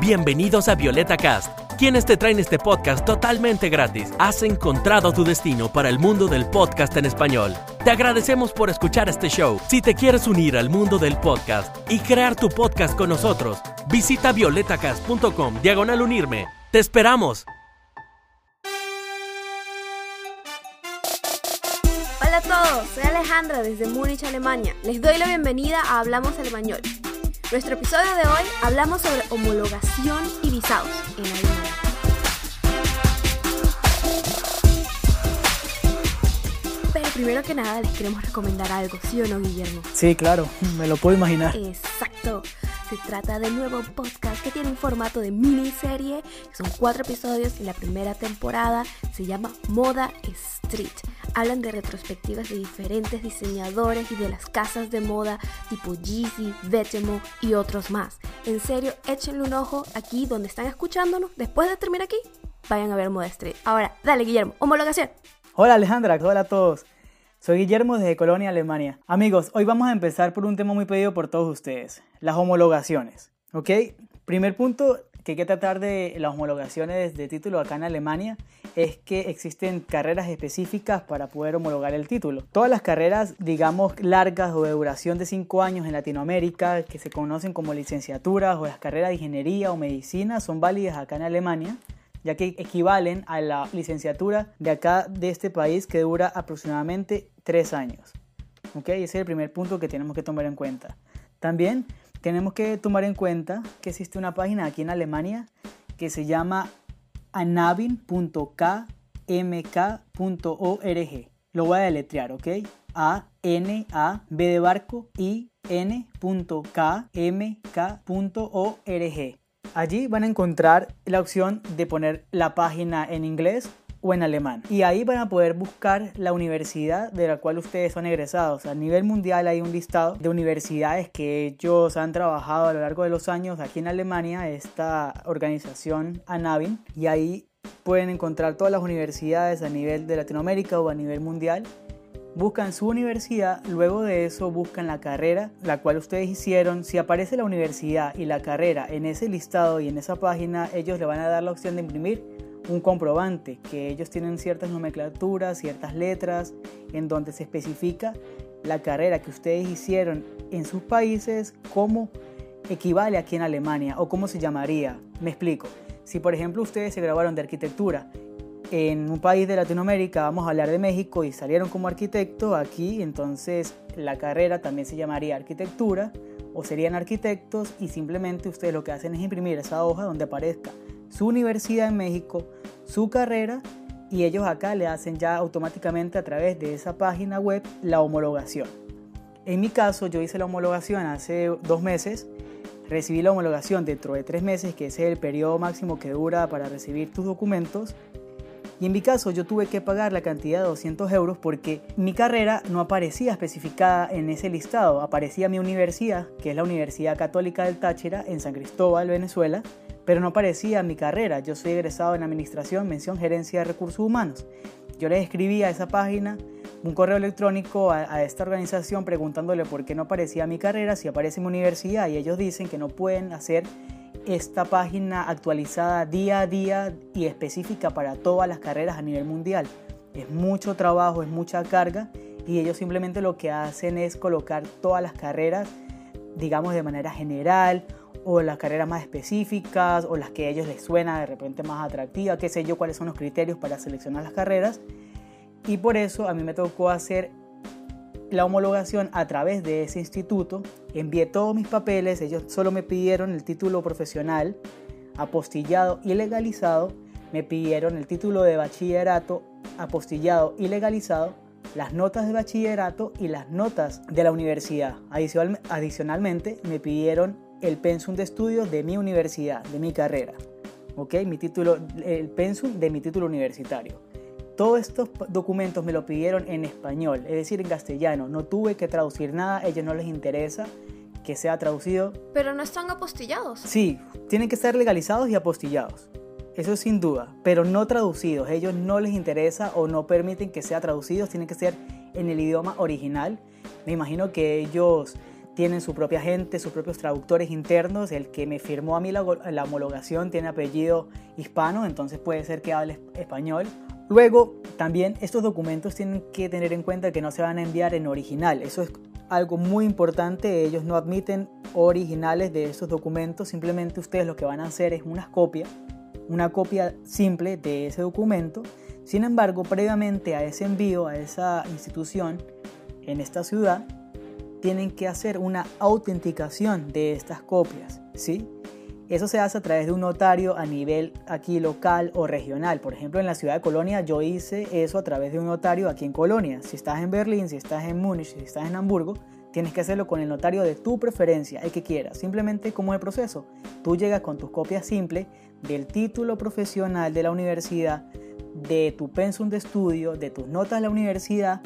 Bienvenidos a Violeta Cast, quienes te traen este podcast totalmente gratis. Has encontrado tu destino para el mundo del podcast en español. Te agradecemos por escuchar este show. Si te quieres unir al mundo del podcast y crear tu podcast con nosotros, visita violetacast.com diagonal unirme. ¡Te esperamos! Hola a todos, soy Alejandra desde Múnich, Alemania. Les doy la bienvenida a Hablamos Español. Nuestro episodio de hoy hablamos sobre homologación y visados en Alemania. Pero primero que nada les queremos recomendar algo, ¿sí o no, Guillermo? Sí, claro, me lo puedo imaginar. Exacto. Se trata del nuevo podcast que tiene un formato de miniserie. Son cuatro episodios y la primera temporada se llama Moda Street. Hablan de retrospectivas de diferentes diseñadores y de las casas de moda tipo Yeezy, Vetemo y otros más. En serio, échenle un ojo aquí donde están escuchándonos. Después de terminar aquí, vayan a ver Moda Street. Ahora, dale Guillermo, homologación. Hola Alejandra, hola a todos. Soy Guillermo desde Colonia, Alemania. Amigos, hoy vamos a empezar por un tema muy pedido por todos ustedes, las homologaciones. ¿Ok? Primer punto que hay que tratar de las homologaciones de título acá en Alemania es que existen carreras específicas para poder homologar el título. Todas las carreras, digamos, largas o de duración de 5 años en Latinoamérica, que se conocen como licenciaturas o las carreras de ingeniería o medicina, son válidas acá en Alemania ya que equivalen a la licenciatura de acá de este país que dura aproximadamente tres años. ¿Ok? Ese es el primer punto que tenemos que tomar en cuenta. También tenemos que tomar en cuenta que existe una página aquí en Alemania que se llama anabin.kmk.org. Lo voy a deletrear, ¿ok? A N A B de barco I N.K.M.K.org. Allí van a encontrar la opción de poner la página en inglés o en alemán. Y ahí van a poder buscar la universidad de la cual ustedes son egresados. A nivel mundial hay un listado de universidades que ellos han trabajado a lo largo de los años aquí en Alemania, esta organización ANAVIN. Y ahí pueden encontrar todas las universidades a nivel de Latinoamérica o a nivel mundial buscan su universidad, luego de eso buscan la carrera, la cual ustedes hicieron. Si aparece la universidad y la carrera en ese listado y en esa página, ellos le van a dar la opción de imprimir un comprobante, que ellos tienen ciertas nomenclaturas, ciertas letras, en donde se especifica la carrera que ustedes hicieron en sus países, cómo equivale aquí en Alemania o cómo se llamaría. Me explico. Si por ejemplo ustedes se grabaron de arquitectura en un país de Latinoamérica, vamos a hablar de México, y salieron como arquitecto aquí, entonces la carrera también se llamaría arquitectura o serían arquitectos y simplemente ustedes lo que hacen es imprimir esa hoja donde aparezca su universidad en México, su carrera y ellos acá le hacen ya automáticamente a través de esa página web la homologación. En mi caso yo hice la homologación hace dos meses, recibí la homologación dentro de tres meses, que es el periodo máximo que dura para recibir tus documentos y en mi caso yo tuve que pagar la cantidad de 200 euros porque mi carrera no aparecía especificada en ese listado. Aparecía mi universidad, que es la Universidad Católica del Táchira, en San Cristóbal, Venezuela, pero no aparecía mi carrera. Yo soy egresado en Administración, Mención Gerencia de Recursos Humanos. Yo les escribí a esa página un correo electrónico a, a, esta organización preguntándole por qué no aparecía mi carrera, si aparece mi universidad, y ellos dicen que no pueden hacer esta página actualizada día a día y específica para todas las carreras a nivel mundial. Es mucho trabajo, es mucha carga y ellos simplemente lo que hacen es colocar todas las carreras, digamos de manera general o las carreras más específicas o las que a ellos les suena de repente más atractiva, qué sé yo, cuáles son los criterios para seleccionar las carreras. Y por eso a mí me tocó hacer la homologación a través de ese instituto, envié todos mis papeles, ellos solo me pidieron el título profesional, apostillado y legalizado, me pidieron el título de bachillerato, apostillado y legalizado, las notas de bachillerato y las notas de la universidad. adicionalmente, me pidieron el pensum de estudios de mi universidad, de mi carrera. ¿Ok? Mi título, el pensum de mi título universitario. Todos estos documentos me lo pidieron en español, es decir, en castellano. No tuve que traducir nada, a ellos no les interesa que sea traducido. Pero no están apostillados. Sí, tienen que ser legalizados y apostillados. Eso sin duda, pero no traducidos. Ellos no les interesa o no permiten que sea traducidos, tienen que ser en el idioma original. Me imagino que ellos tienen su propia gente, sus propios traductores internos. El que me firmó a mí la, la homologación tiene apellido hispano, entonces puede ser que hable español. Luego, también estos documentos tienen que tener en cuenta que no se van a enviar en original. Eso es algo muy importante. Ellos no admiten originales de estos documentos. Simplemente ustedes lo que van a hacer es una copia, una copia simple de ese documento. Sin embargo, previamente a ese envío a esa institución en esta ciudad, tienen que hacer una autenticación de estas copias, ¿sí? Eso se hace a través de un notario a nivel aquí local o regional. Por ejemplo, en la ciudad de Colonia yo hice eso a través de un notario aquí en Colonia. Si estás en Berlín, si estás en Múnich, si estás en Hamburgo, tienes que hacerlo con el notario de tu preferencia, el que quieras. Simplemente como el proceso. Tú llegas con tus copias simples del título profesional de la universidad, de tu pensum de estudio, de tus notas de la universidad,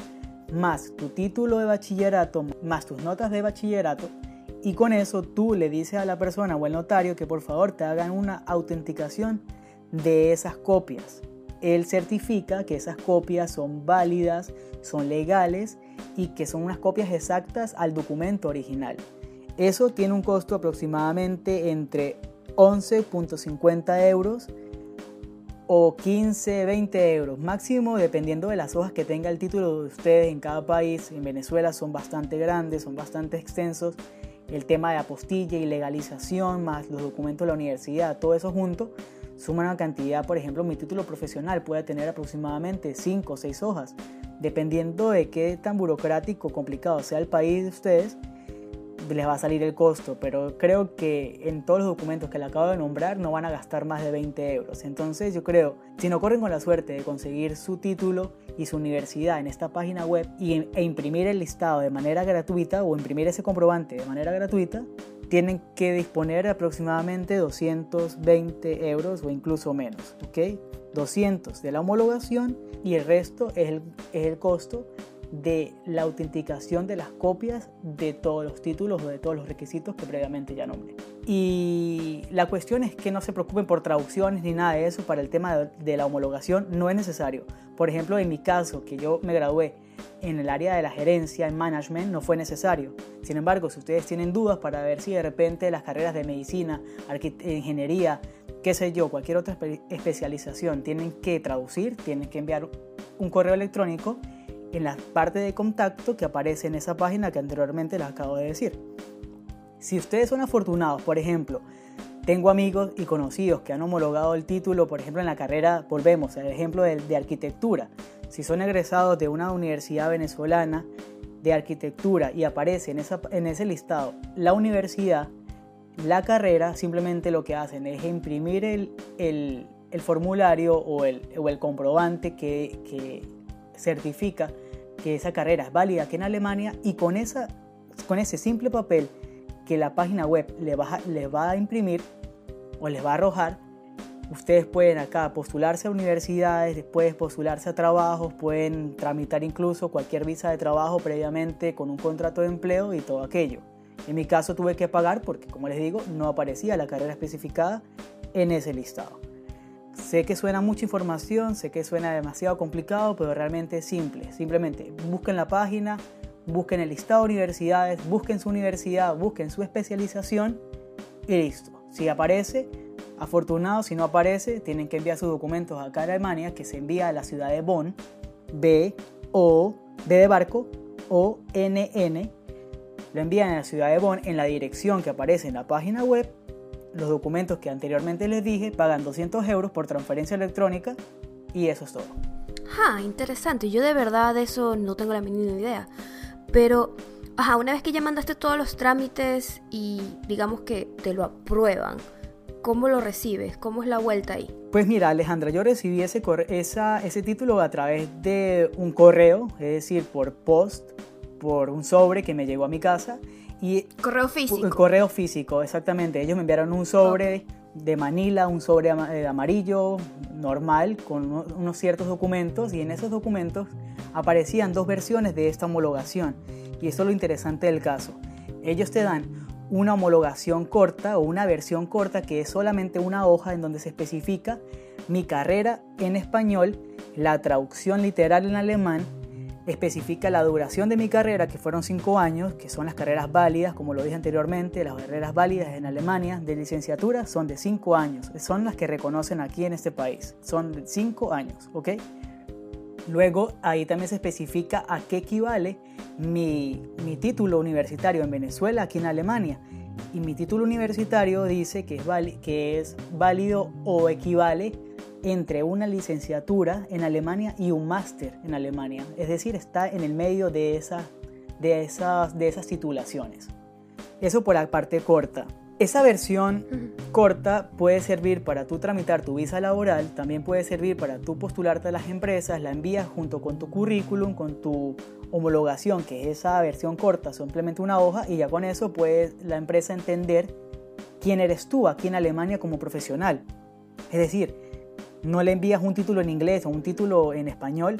más tu título de bachillerato, más tus notas de bachillerato, y con eso tú le dices a la persona o al notario que por favor te hagan una autenticación de esas copias. Él certifica que esas copias son válidas, son legales y que son unas copias exactas al documento original. Eso tiene un costo aproximadamente entre 11.50 euros o 15, 20 euros máximo dependiendo de las hojas que tenga el título de ustedes en cada país. En Venezuela son bastante grandes, son bastante extensos. El tema de apostilla y legalización más los documentos de la universidad, todo eso junto suma una cantidad, por ejemplo, mi título profesional puede tener aproximadamente 5 o 6 hojas, dependiendo de qué tan burocrático o complicado sea el país de ustedes les va a salir el costo, pero creo que en todos los documentos que le acabo de nombrar no van a gastar más de 20 euros. Entonces yo creo, si no corren con la suerte de conseguir su título y su universidad en esta página web y, e imprimir el listado de manera gratuita o imprimir ese comprobante de manera gratuita, tienen que disponer aproximadamente 220 euros o incluso menos, ¿ok? 200 de la homologación y el resto es el, es el costo de la autenticación de las copias de todos los títulos o de todos los requisitos que previamente ya nombré. Y la cuestión es que no se preocupen por traducciones ni nada de eso para el tema de, la homologación, no es necesario. Por ejemplo, en mi caso, que yo me gradué en el área de la gerencia, en management, no fue necesario. Sin embargo, si ustedes tienen dudas para ver si de repente las carreras de medicina, ingeniería, qué sé yo, cualquier otra especialización tienen que traducir, tienen que enviar un correo electrónico en la parte de contacto que aparece en esa página que anteriormente les acabo de decir. Si ustedes son afortunados, por ejemplo, tengo amigos y conocidos que han homologado el título, por ejemplo, en la carrera, volvemos al ejemplo de, arquitectura. Si son egresados de una universidad venezolana de arquitectura y aparece en, esa, en ese listado la universidad, la carrera, simplemente lo que hacen es imprimir el, el, formulario o el, o el comprobante que certifica que esa carrera es válida aquí en Alemania y con, esa, con ese simple papel que la página web les va, les va a imprimir o les va a arrojar, ustedes pueden acá postularse a universidades, después postularse a trabajos, pueden tramitar incluso cualquier visa de trabajo previamente con un contrato de empleo y todo aquello. En mi caso tuve que pagar porque, como les digo, no aparecía la carrera especificada en ese listado. Sé que suena mucha información, sé que suena demasiado complicado, pero realmente es simple. Simplemente busquen la página, busquen el listado de universidades, busquen su universidad, busquen su especialización y listo. Si aparece, afortunado, si no aparece, tienen que enviar sus documentos acá en Alemania, que se envía a la ciudad de Bonn, B, O, B de barco, O, N, N. Lo envían a la ciudad de Bonn en la dirección que aparece en la página web los documentos que anteriormente les dije, pagan 200 euros por transferencia electrónica y eso es todo. Ah, interesante. Yo de verdad de eso no tengo la mínima idea. Pero, ajá, una vez que ya mandaste todos los trámites y digamos que te lo aprueban, ¿cómo lo recibes? ¿Cómo es la vuelta ahí? Pues mira, Alejandra, yo recibí ese, esa, ese título a través de un correo, es decir, por post, por un sobre que me llegó a mi casa y correo físico. Correo físico, exactamente. Ellos me enviaron un sobre de Manila, un sobre eh, amarillo normal con unos ciertos documentos y en esos documentos aparecían dos versiones de esta homologación. Y eso es lo interesante del caso. Ellos te dan una homologación corta o una versión corta que es solamente una hoja en donde se especifica mi carrera en español, la traducción literal en alemán especifica la duración de mi carrera, que fueron cinco años, que son las carreras válidas, como lo dije anteriormente, las carreras válidas en Alemania de licenciatura son de cinco años, son las que reconocen aquí en este país, son de cinco años, ¿ok? Luego ahí también se especifica a qué equivale mi, mi título universitario en Venezuela, aquí en Alemania. Y mi título universitario dice que es, que es válido o equivale entre una licenciatura en Alemania y un máster en Alemania. Es decir, está en el medio de, esa, de, esas, de esas titulaciones. Eso por la parte corta. Esa versión corta puede servir para tú tramitar tu visa laboral, también puede servir para tú postularte a las empresas, la envías junto con tu currículum, con tu homologación, que es esa versión corta, simplemente una hoja, y ya con eso puede la empresa entender quién eres tú aquí en Alemania como profesional. Es decir, no le envías un título en inglés o un título en español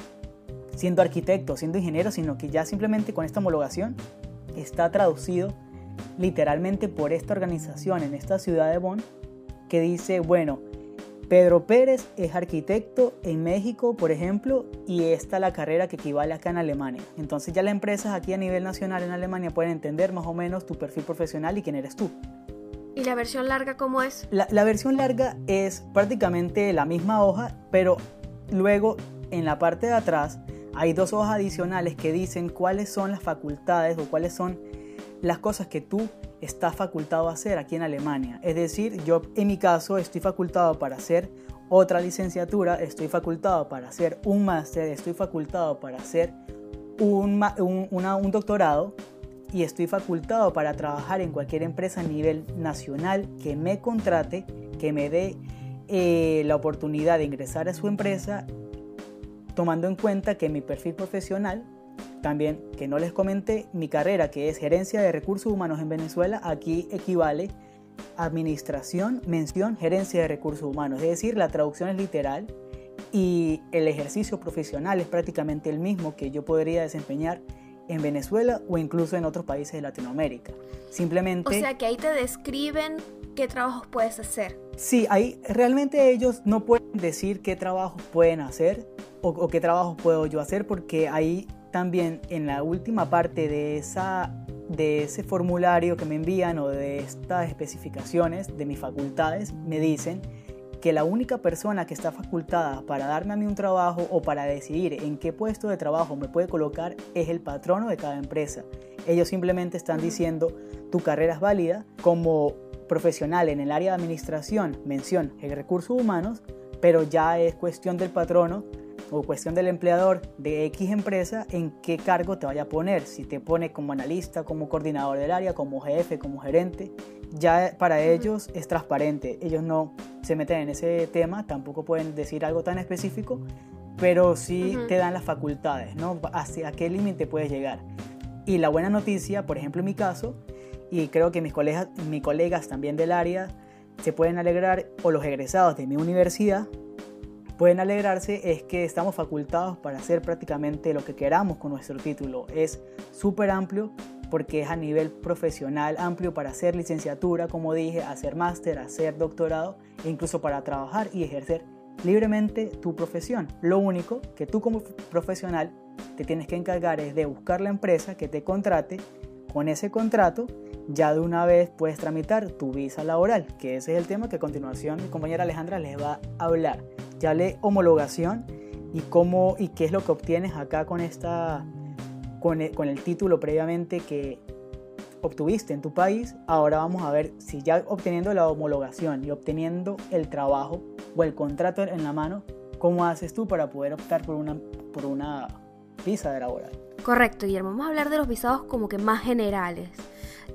siendo arquitecto, siendo ingeniero, sino que ya simplemente con esta homologación está traducido literalmente por esta organización en esta ciudad de Bonn que dice, bueno, Pedro Pérez es arquitecto en México, por ejemplo, y esta es la carrera que equivale acá en Alemania. Entonces ya las empresas aquí a nivel nacional en Alemania pueden entender más o menos tu perfil profesional y quién eres tú. ¿Y la versión larga cómo es? La, versión larga es prácticamente la misma hoja, pero luego en la parte de atrás hay dos hojas adicionales que dicen cuáles son las facultades o cuáles son las cosas que tú estás facultado a hacer aquí en Alemania. Es decir, yo en mi caso estoy facultado para hacer otra licenciatura, estoy facultado para hacer un máster, estoy facultado para hacer un, un doctorado y estoy facultado para trabajar en cualquier empresa a nivel nacional que me contrate, que me dé eh, la oportunidad de ingresar a su empresa, tomando en cuenta que mi perfil profesional, también que no les comenté, mi carrera que es gerencia de recursos humanos en Venezuela, aquí equivale administración, mención, gerencia de recursos humanos, es decir, la traducción es literal y el ejercicio profesional es prácticamente el mismo que yo podría desempeñar en Venezuela o incluso en otros países de Latinoamérica. Simplemente... O sea que ahí te describen qué trabajos puedes hacer. Sí, ahí realmente ellos no pueden decir qué trabajos pueden hacer o, qué trabajos puedo yo hacer porque ahí también en la última parte de, esa, de ese formulario que me envían o de estas especificaciones de mis facultades me dicen que la única persona que está facultada para darme a mí un trabajo o para decidir en qué puesto de trabajo me puede colocar es el patrono de cada empresa. Ellos simplemente están diciendo tu carrera es válida. Como profesional en el área de administración, mención en recursos humanos, pero ya es cuestión del patrono o cuestión del empleador de X empresa en qué cargo te vaya a poner, si te pone como analista, como coordinador del área, como jefe, como gerente, ya para ellos es transparente, ellos no se meten en ese tema, tampoco pueden decir algo tan específico, pero sí te dan las facultades, ¿no? Hacia qué límite puedes llegar. Y la buena noticia, por ejemplo en mi caso, y creo que mis colegas, mis colegas también del área se pueden alegrar, o los egresados de mi universidad pueden alegrarse, es que estamos facultados para hacer prácticamente lo que queramos con nuestro título. Es súper amplio porque es a nivel profesional amplio para hacer licenciatura, como dije, hacer máster, hacer doctorado e incluso para trabajar y ejercer libremente tu profesión. Lo único que tú como profesional te tienes que encargar es de buscar la empresa que te contrate. Con ese contrato ya de una vez puedes tramitar tu visa laboral, que ese es el tema que a continuación mi compañera Alejandra les va a hablar. Ya le homologación y cómo y qué es lo que obtienes acá con esta con el, título previamente que obtuviste en tu país, ahora vamos a ver si ya obteniendo la homologación y obteniendo el trabajo o el contrato en la mano, ¿cómo haces tú para poder optar por una, por una visa de laboral? Correcto, Guillermo. Vamos a hablar de los visados como que más generales.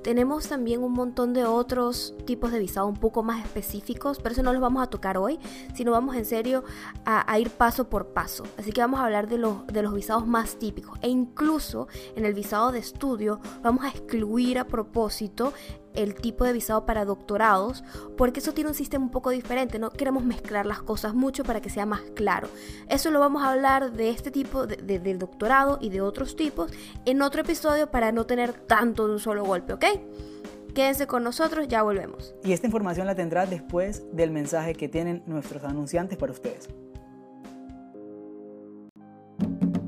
Tenemos también un montón de otros tipos de visado un poco más específicos, pero eso no los vamos a tocar hoy, sino vamos en serio a, ir paso por paso. Así que vamos a hablar de los, de los visados más típicos. E incluso en el visado de estudio vamos a excluir a propósito el tipo de visado para doctorados, porque eso tiene un sistema un poco diferente, no queremos mezclar las cosas mucho para que sea más claro. Eso lo vamos a hablar de este tipo de, del doctorado y de otros tipos en otro episodio para no tener tanto de un solo golpe, ¿ok? Quédense con nosotros, ya volvemos. Y esta información la tendrás después del mensaje que tienen nuestros anunciantes para ustedes.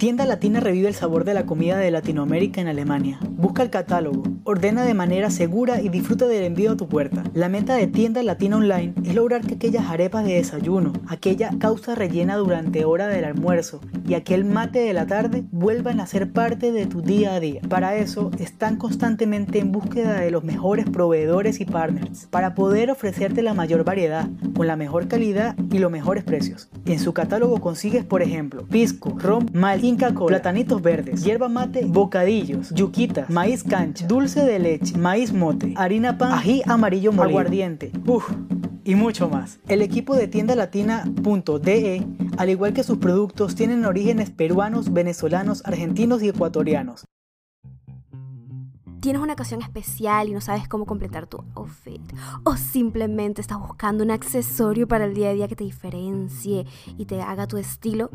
Tienda Latina revive el sabor de la comida de Latinoamérica en Alemania. Busca el catálogo, ordena de manera segura y disfruta del envío a tu puerta. La meta de Tienda Latina Online es lograr que aquellas arepas de desayuno, aquella causa rellena durante hora del almuerzo y aquel mate de la tarde vuelvan a ser parte de tu día a día. Para eso están constantemente en búsqueda de los mejores proveedores y partners para poder ofrecerte la mayor variedad, con la mejor calidad y los mejores precios. En su catálogo consigues, por ejemplo, pisco, rom, mal, platanitos verdes, hierba mate, bocadillos, yuquitas, maíz cancha, dulce de leche, maíz mote, harina pan, ají amarillo molido, aguardiente, uff, y mucho más. El equipo de tienda latina.de, al igual que sus productos, tienen orígenes peruanos, venezolanos, argentinos y ecuatorianos. Tienes una ocasión especial y no sabes cómo completar tu outfit. O simplemente estás buscando un accesorio para el día a día que te diferencie y te haga tu estilo.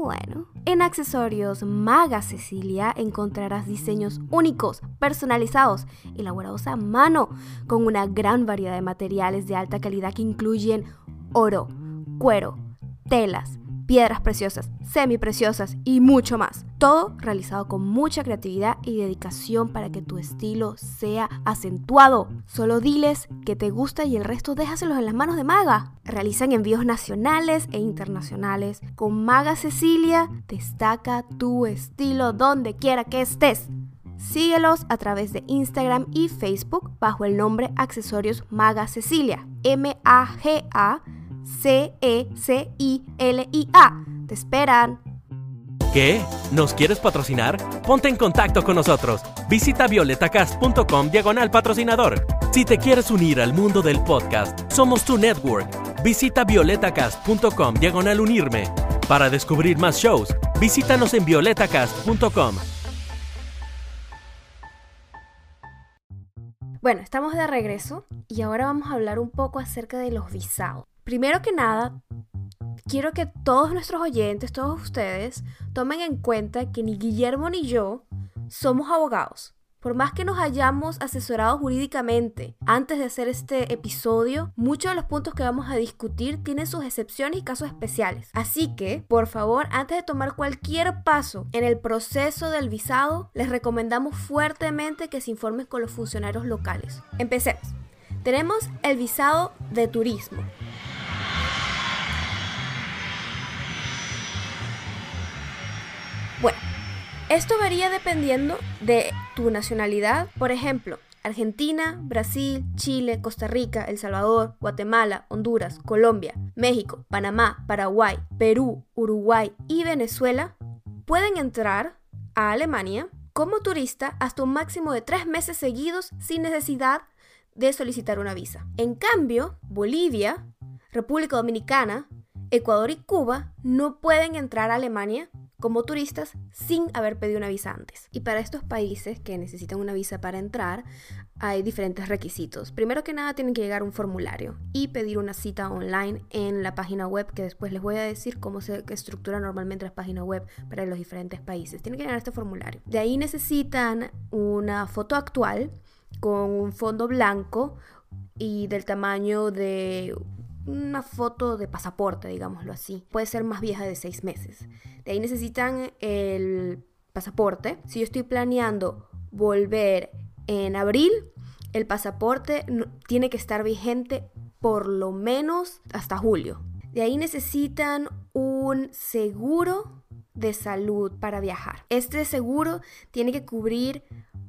Bueno, en Accesorios Maga Cecilia encontrarás diseños únicos, personalizados, elaborados a mano, con una gran variedad de materiales de alta calidad que incluyen oro, cuero, telas, piedras preciosas, semipreciosas y mucho más. Todo realizado con mucha creatividad y dedicación para que tu estilo sea acentuado. Solo diles que te gusta y el resto déjaselos en las manos de Maga. Realizan envíos nacionales e internacionales. Con Maga Cecilia destaca tu estilo donde quiera que estés. Síguelos a través de Instagram y Facebook bajo el nombre Accesorios Maga Cecilia. M-A-G-A C-E-C-I-L-I-A. Te esperan. ¿Qué? ¿Nos quieres patrocinar? Ponte en contacto con nosotros. Visita violetacast.com diagonal patrocinador. Si te quieres unir al mundo del podcast, somos tu network. Visita violetacast.com diagonal unirme. Para descubrir más shows, visítanos en violetacast.com. Bueno, estamos de regreso y ahora vamos a hablar un poco acerca de los visados. Primero que nada, quiero que todos nuestros oyentes, todos ustedes, tomen en cuenta que ni Guillermo ni yo somos abogados. Por más que nos hayamos asesorado jurídicamente antes de hacer este episodio, muchos de los puntos que vamos a discutir tienen sus excepciones y casos especiales. Así que, por favor, antes de tomar cualquier paso en el proceso del visado, les recomendamos fuertemente que se informen con los funcionarios locales. Empecemos. Tenemos el visado de turismo. Bueno, esto varía dependiendo de tu nacionalidad. Por ejemplo, Argentina, Brasil, Chile, Costa Rica, El Salvador, Guatemala, Honduras, Colombia, México, Panamá, Paraguay, Perú, Uruguay y Venezuela pueden entrar a Alemania como turista hasta un máximo de tres meses seguidos sin necesidad de solicitar una visa. En cambio, Bolivia, República Dominicana, Ecuador y Cuba no pueden entrar a Alemania como turistas sin haber pedido una visa antes. Y para estos países que necesitan una visa para entrar, hay diferentes requisitos. Primero que nada tienen que llegar un formulario y pedir una cita online en la página web que después les voy a decir cómo se estructura normalmente la página web para los diferentes países. Tienen que llenar este formulario. De ahí necesitan una foto actual con un fondo blanco y del tamaño de una foto de pasaporte, digámoslo así. Puede ser más vieja de seis meses. De ahí necesitan el pasaporte. Si yo estoy planeando volver en abril, el pasaporte tiene que estar vigente por lo menos hasta julio. De ahí necesitan un seguro de salud para viajar. Este seguro tiene que cubrir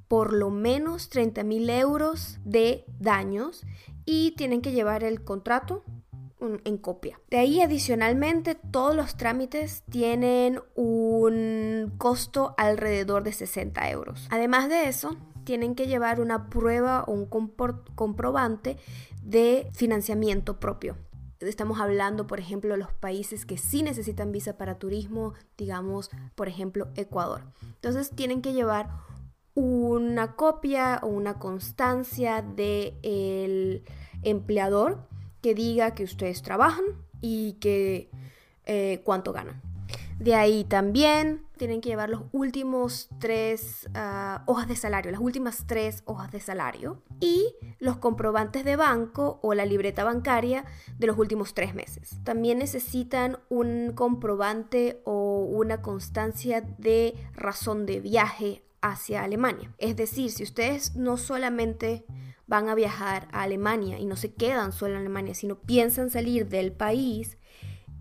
por lo menos 30 mil euros de daños y tienen que llevar el contrato en copia. De ahí adicionalmente todos los trámites tienen un costo alrededor de 60 euros. Además de eso, tienen que llevar una prueba o un comprobante de financiamiento propio. Estamos hablando, por ejemplo, de los países que sí necesitan visa para turismo, digamos, por ejemplo, Ecuador. Entonces tienen que llevar una copia o una constancia del empleador que diga que ustedes trabajan y que eh, cuánto ganan. De ahí también tienen que llevar los últimos tres ah, hojas de salario, las últimas tres hojas de salario y los comprobantes de banco o la libreta bancaria de los últimos tres meses. También necesitan un comprobante o una constancia de razón de viaje hacia Alemania. Es decir, si ustedes no solamente van a viajar a Alemania y no se quedan solo en Alemania, sino piensan salir del país,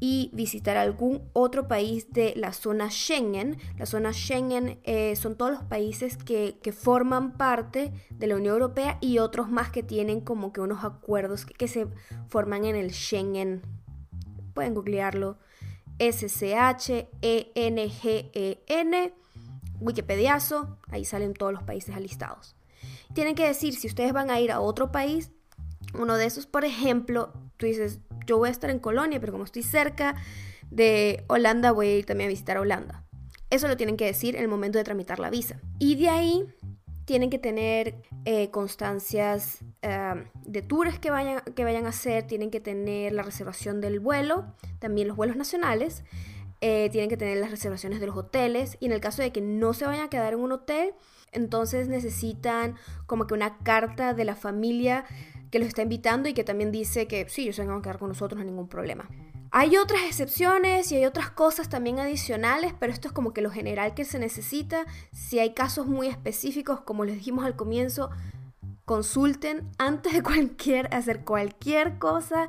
y visitar algún otro país de la zona Schengen. La zona Schengen eh, son todos los países que, forman parte de la Unión Europea y otros más que tienen como que unos acuerdos que, se forman en el Schengen. Pueden googlearlo. S-C-H-E-N-G-E-N. Wikipediazo. Ahí salen todos los países alistados. Tienen que decir si ustedes van a ir a otro país. Uno de esos, por ejemplo, tú dices, yo voy a estar en Colonia, pero como estoy cerca de Holanda, voy a ir también a visitar Holanda. Eso lo tienen que decir en el momento de tramitar la visa. Y de ahí tienen que tener eh, constancias eh, de tours que vayan, que vayan a hacer, tienen que tener la reservación del vuelo, también los vuelos nacionales, eh, tienen que tener las reservaciones de los hoteles y en el caso de que no se vayan a quedar en un hotel, entonces necesitan como que una carta de la familia que los está invitando y que también dice que sí, ellos se van a quedar con nosotros, no hay ningún problema. Hay otras excepciones y hay otras cosas también adicionales, pero esto es como que lo general que se necesita. Si hay casos muy específicos, como les dijimos al comienzo, consulten antes de cualquier, hacer cualquier cosa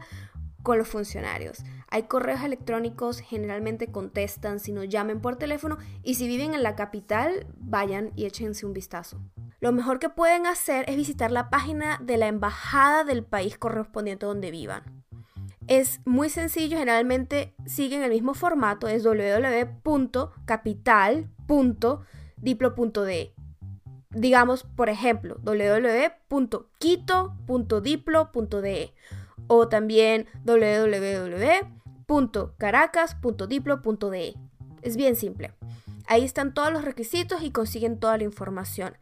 con los funcionarios. Hay correos electrónicos, generalmente contestan, si no llamen por teléfono y si viven en la capital, vayan y échense un vistazo. Lo mejor que pueden hacer es visitar la página de la embajada del país correspondiente donde vivan. Es muy sencillo, generalmente siguen el mismo formato, es www.capital.diplo.de. Digamos, por ejemplo, www.quito.diplo.de o también www.caracas.diplo.de. Es bien simple. Ahí están todos los requisitos y consiguen toda la información.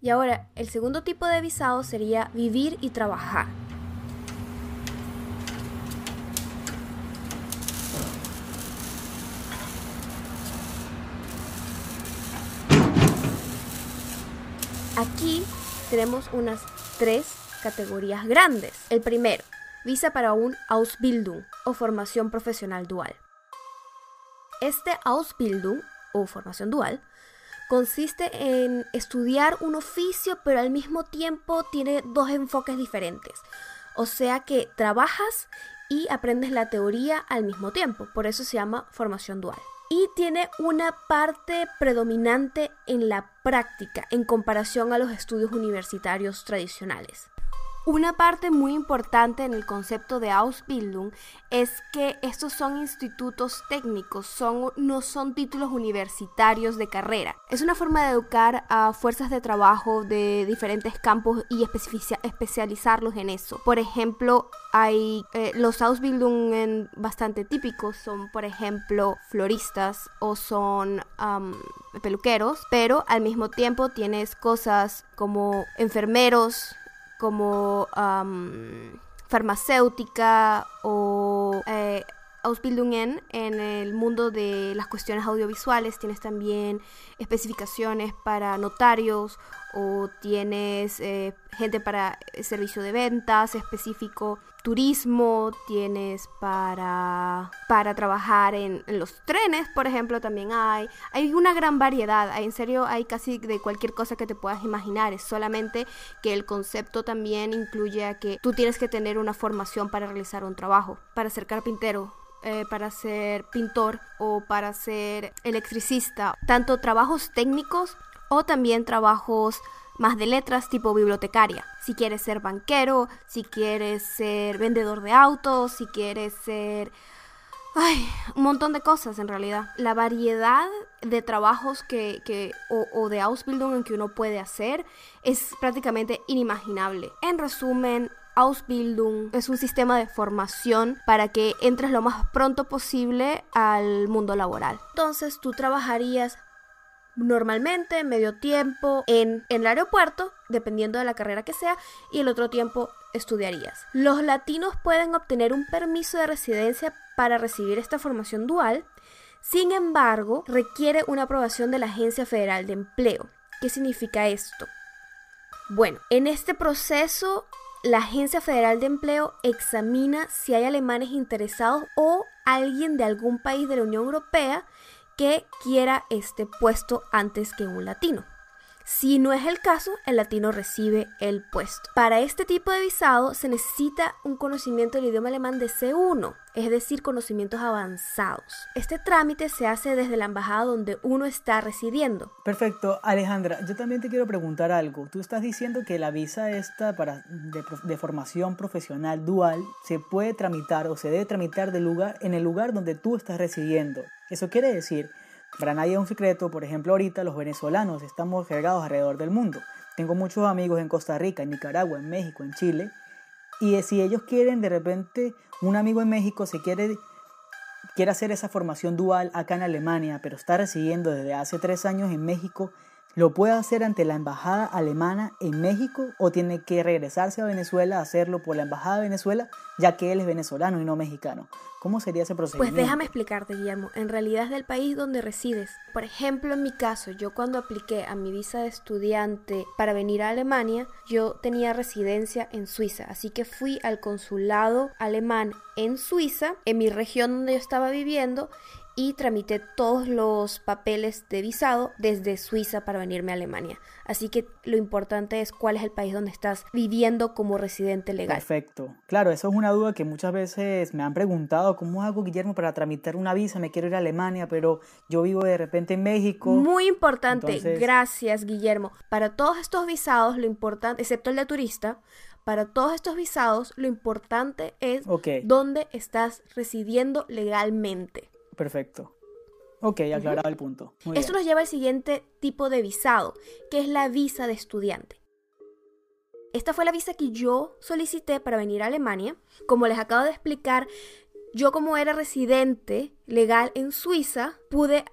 Y ahora, el segundo tipo de visado sería vivir y trabajar. Aquí tenemos unas tres categorías grandes. El primero, visa para un Ausbildung o formación profesional dual. Este Ausbildung o formación dual consiste en estudiar un oficio, pero al mismo tiempo tiene dos enfoques diferentes. O sea que trabajas y aprendes la teoría al mismo tiempo. Por eso se llama formación dual. Y tiene una parte predominante en la práctica en comparación a los estudios universitarios tradicionales. Una parte muy importante en el concepto de Ausbildung es que estos son institutos técnicos, son, no son títulos universitarios de carrera. Es una forma de educar a fuerzas de trabajo de diferentes campos y especializarlos en eso. Por ejemplo, hay eh, los Ausbildungen bastante típicos, son por ejemplo floristas o son peluqueros, pero al mismo tiempo tienes cosas como enfermeros, como farmacéutica o eh, Ausbildungen en el mundo de las cuestiones audiovisuales. Tienes también especificaciones para notarios o tienes eh, gente para servicio de ventas específico turismo, tienes para, para trabajar en, los trenes, por ejemplo, también hay. Hay una gran variedad, en serio hay casi de cualquier cosa que te puedas imaginar, es solamente que el concepto también incluye a que tú tienes que tener una formación para realizar un trabajo, para ser carpintero, eh, para ser pintor o para ser electricista, tanto trabajos técnicos o también trabajos más de letras tipo bibliotecaria. Si quieres ser banquero, si quieres ser vendedor de autos, si quieres ser... Ay, un montón de cosas en realidad. La variedad de trabajos que, que o, o, de Ausbildung en que uno puede hacer es prácticamente inimaginable. En resumen, Ausbildung es un sistema de formación para que entres lo más pronto posible al mundo laboral. Entonces tú trabajarías normalmente medio tiempo en, el aeropuerto, dependiendo de la carrera que sea, y el otro tiempo estudiarías. Los latinos pueden obtener un permiso de residencia para recibir esta formación dual Sin embargo, requiere una aprobación de la Agencia Federal de Empleo. ¿Qué significa esto? Bueno, en este proceso la Agencia Federal de Empleo examina si hay alemanes interesados o alguien de algún país de la Unión Europea que quiera este puesto antes que un latino. Si no es el caso, el latino recibe el puesto. Para este tipo de visado se necesita un conocimiento del idioma alemán de C1, es decir, conocimientos avanzados. Este trámite se hace desde la embajada donde uno está residiendo. Perfecto, Alejandra, yo también te quiero preguntar algo. Tú estás diciendo que la visa esta para de, formación profesional dual se puede tramitar o se debe tramitar lugar, en el lugar donde tú estás residiendo. Eso quiere decir para nadie es un secreto, por ejemplo, ahorita los venezolanos estamos cargados alrededor del mundo. Tengo muchos amigos en Costa Rica, en Nicaragua, en México, en Chile. Y si ellos quieren, de repente, un amigo en México se quiere, quiere hacer esa formación dual acá en Alemania, pero está residiendo desde hace tres años en México, ¿Lo puede hacer ante la embajada alemana en México o tiene que regresarse a Venezuela a hacerlo por la embajada de Venezuela, ya que él es venezolano y no mexicano? ¿Cómo sería ese pues procedimiento? Pues déjame explicarte, Guillermo. En realidad es del país donde resides. Por ejemplo, en mi caso, yo cuando apliqué a mi visa de estudiante para venir a Alemania, yo tenía residencia en Suiza, así que fui al consulado alemán en Suiza, en mi región donde yo estaba viviendo, y tramité todos los papeles de visado desde Suiza para venirme a Alemania. Así que lo importante es cuál es el país donde estás viviendo como residente legal. Perfecto. Claro, eso es una duda que muchas veces me han preguntado, ¿cómo hago, Guillermo, para tramitar una visa? Me quiero ir a Alemania, pero yo vivo de repente en México. Muy importante, gracias, Guillermo. Para todos estos visados, lo importante, excepto el de turista, para todos estos visados, lo importante es dónde estás residiendo legalmente. Perfecto. Ok, aclarado el punto. Esto nos lleva al siguiente tipo de visado, que es la visa de estudiante. Esta fue la visa que yo solicité para venir a Alemania. Como les acabo de explicar, yo como era residente legal en Suiza, pude,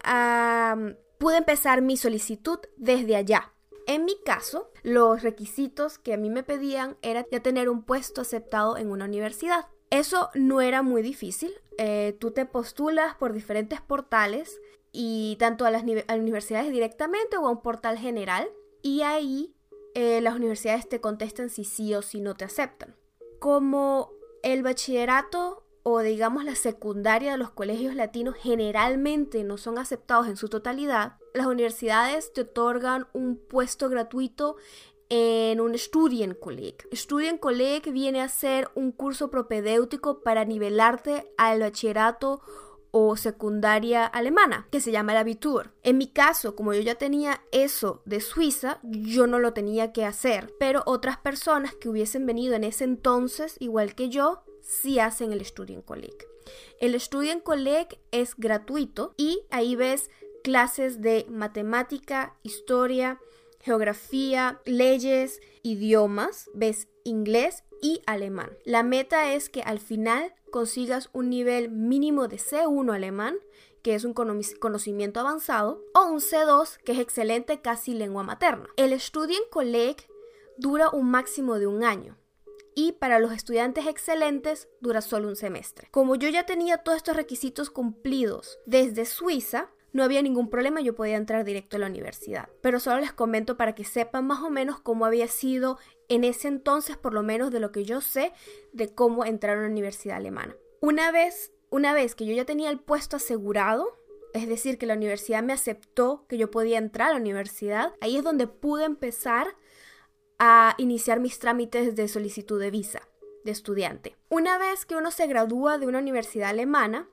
pude empezar mi solicitud desde allá. En mi caso, los requisitos que a mí me pedían era ya tener un puesto aceptado en una universidad. Eso no era muy difícil. Eh, tú te postulas por diferentes portales y tanto a las, universidades directamente o a un portal general y ahí eh, las universidades te contestan si sí o si no te aceptan. Como el bachillerato o digamos la secundaria de los colegios latinos generalmente no son aceptados en su totalidad, las universidades te otorgan un puesto gratuito en un Studienkolleg. Studienkolleg viene a ser un curso propedéutico para nivelarte al bachillerato o secundaria alemana, que se llama el Abitur. En mi caso, como yo ya tenía eso de Suiza, yo no lo tenía que hacer, pero otras personas que hubiesen venido en ese entonces, igual que yo, sí hacen el Studienkolleg. El Studienkolleg es gratuito y ahí ves clases de matemática, historia, geografía, leyes, idiomas, ves inglés y alemán. La meta es que al final consigas un nivel mínimo de C1 alemán, que es un conocimiento avanzado, o un C2, que es excelente casi lengua materna. El Studienkolleg dura un máximo de un año y para los estudiantes excelentes dura solo un semestre. Como yo ya tenía todos estos requisitos cumplidos desde Suiza, no había ningún problema, yo podía entrar directo a la universidad. Pero solo les comento para que sepan más o menos cómo había sido en ese entonces, por lo menos de lo que yo sé, de cómo entrar a una universidad alemana. Una vez, una vez que yo ya tenía el puesto asegurado, es decir, que la universidad me aceptó que yo podía entrar a la universidad, ahí es donde pude empezar a iniciar mis trámites de solicitud de visa de estudiante. Una vez que uno se gradúa de una universidad alemana,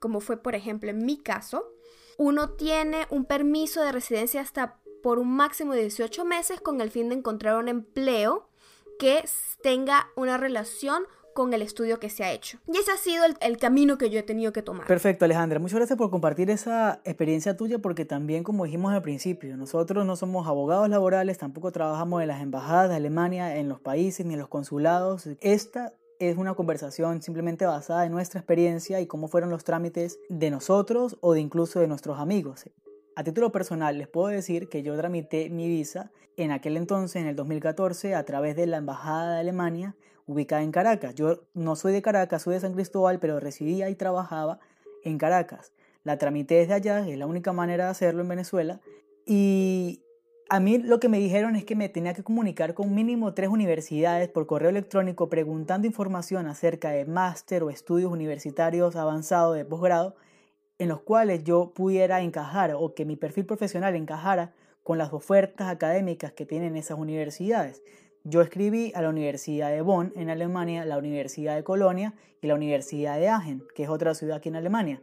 como fue por ejemplo en mi caso, uno tiene un permiso de residencia hasta por un máximo de 18 meses con el fin de encontrar un empleo que tenga una relación con el estudio que se ha hecho. Y ese ha sido el, camino que yo he tenido que tomar. Perfecto, Alejandra. Muchas gracias por compartir esa experiencia tuya porque también, como dijimos al principio, nosotros no somos abogados laborales, tampoco trabajamos en las embajadas de Alemania, en los países ni en los consulados. Esta es una conversación simplemente basada en nuestra experiencia y cómo fueron los trámites de nosotros o de incluso de nuestros amigos. A título personal les puedo decir que yo tramité mi visa en aquel entonces, en el 2014, a través de la Embajada de Alemania ubicada en Caracas. Yo no soy de Caracas, soy de San Cristóbal, pero residía y trabajaba en Caracas. la tramité desde allá, es la única manera de hacerlo en Venezuela. Y a mí lo que me dijeron es que me tenía que comunicar con mínimo tres universidades por correo electrónico preguntando información acerca de máster o estudios universitarios avanzados de posgrado en los cuales yo pudiera encajar o que mi perfil profesional encajara con las ofertas académicas que tienen esas universidades. Yo escribí a la Universidad de Bonn en Alemania, la Universidad de Colonia y la Universidad de Aachen, que es otra ciudad aquí en Alemania.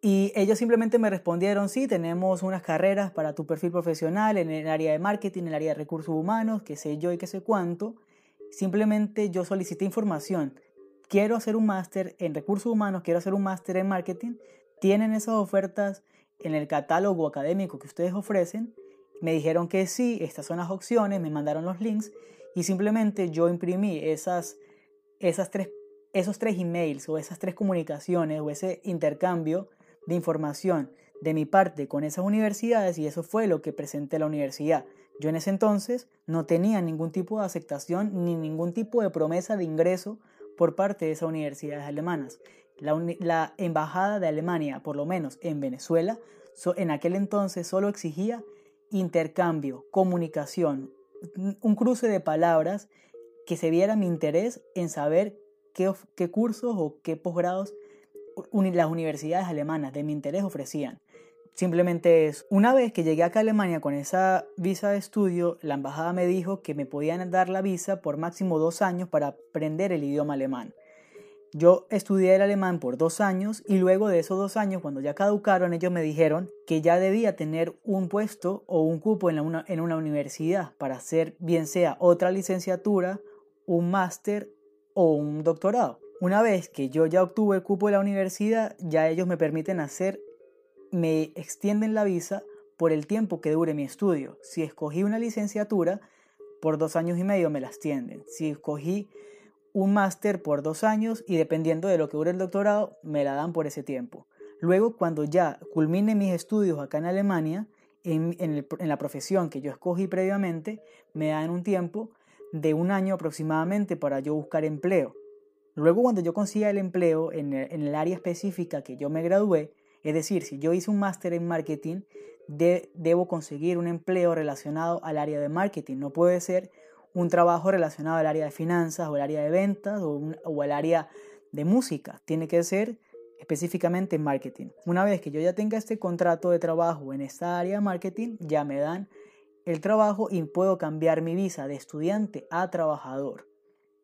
Y ellos simplemente me respondieron, sí, tenemos unas carreras para tu perfil profesional en el área de marketing, en el área de recursos humanos, qué sé yo y qué sé cuánto. Simplemente yo solicité información. Quiero hacer un máster en recursos humanos, quiero hacer un máster en marketing. ¿Tienen esas ofertas en el catálogo académico que ustedes ofrecen? Me dijeron que sí, estas son las opciones, me mandaron los links y simplemente yo imprimí esas, esas tres, esos tres emails o esas tres comunicaciones o ese intercambio de información de mi parte con esas universidades y eso fue lo que presenté a la universidad. Yo en ese entonces no tenía ningún tipo de aceptación ni ningún tipo de promesa de ingreso por parte de esas universidades alemanas. La, embajada de Alemania, por lo menos en Venezuela, en aquel entonces solo exigía intercambio, comunicación, un cruce de palabras que se viera mi interés en saber qué, qué cursos o qué posgrados las universidades alemanas de mi interés ofrecían. Simplemente es, una vez que llegué acá a Alemania con esa visa de estudio, la embajada me dijo que me podían dar la visa por máximo dos años para aprender el idioma alemán. Yo estudié el alemán por dos años y luego de esos dos años, cuando ya caducaron, ellos me dijeron que ya debía tener un puesto o un cupo en una, en una universidad para hacer bien sea otra licenciatura, un máster o un doctorado. Una vez que yo ya obtuve el cupo de la universidad, ya ellos me permiten hacer, me extienden la visa por el tiempo que dure mi estudio. Si escogí una licenciatura, por dos años y medio me la extienden. Si escogí un máster por dos años y dependiendo de lo que dure el doctorado, me la dan por ese tiempo. Luego, cuando ya culmine mis estudios acá en Alemania, en, la profesión que yo escogí previamente, me dan un tiempo de un año aproximadamente para yo buscar empleo. Luego cuando yo consiga el empleo en el, área específica que yo me gradué, es decir, si yo hice un máster en marketing, debo conseguir un empleo relacionado al área de marketing. No puede ser un trabajo relacionado al área de finanzas o al área de ventas o, o al área de música. Tiene que ser específicamente en marketing. Una vez que yo ya tenga este contrato de trabajo en esta área de marketing, ya me dan el trabajo y puedo cambiar mi visa de estudiante a trabajador.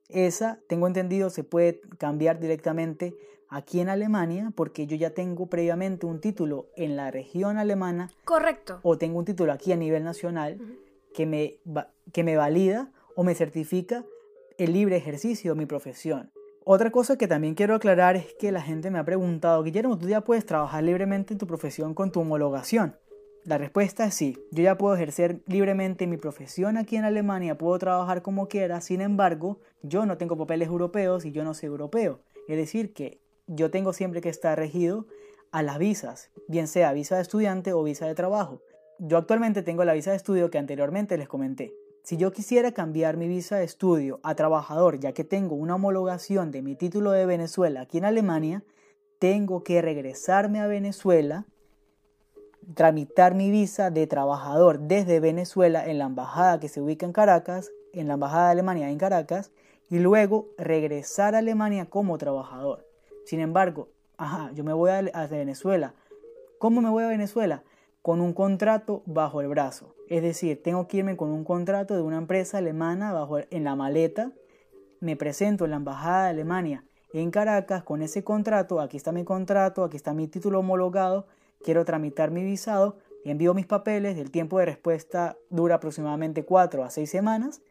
Esa, tengo entendido, se puede cambiar directamente aquí en Alemania porque yo ya tengo previamente un título en la región alemana. Correcto. O tengo un título aquí a nivel nacional que, me, que me valida o me certifica el libre ejercicio de mi profesión. Otra cosa que también quiero aclarar es que la gente me ha preguntado, Guillermo, tú ya puedes trabajar libremente en tu profesión con tu homologación. La respuesta es sí. Yo ya puedo ejercer libremente mi profesión aquí en Alemania, puedo trabajar como quiera, sin embargo, yo no tengo papeles europeos y yo no soy europeo. Es decir, que yo tengo siempre que estar regido a las visas, bien sea visa de estudiante o visa de trabajo. Yo actualmente tengo la visa de estudio que anteriormente les comenté. Si yo quisiera cambiar mi visa de estudio a trabajador, ya que tengo una homologación de mi título de Venezuela aquí en Alemania, tengo que regresarme a Venezuela tramitar mi visa de trabajador desde Venezuela en la embajada que se ubica en Caracas, en la embajada de Alemania en Caracas, y luego regresar a Alemania como trabajador. Sin embargo, ajá, yo me voy a, Venezuela. ¿Cómo me voy a Venezuela? Con un contrato bajo el brazo. Es decir, tengo que irme con un contrato de una empresa alemana bajo, en la maleta. Me presento en la embajada de Alemania en Caracas con ese contrato. Aquí está mi contrato, aquí está mi título homologado quiero tramitar mi visado, envío mis papeles, el tiempo de respuesta dura aproximadamente 4 a 6 semanas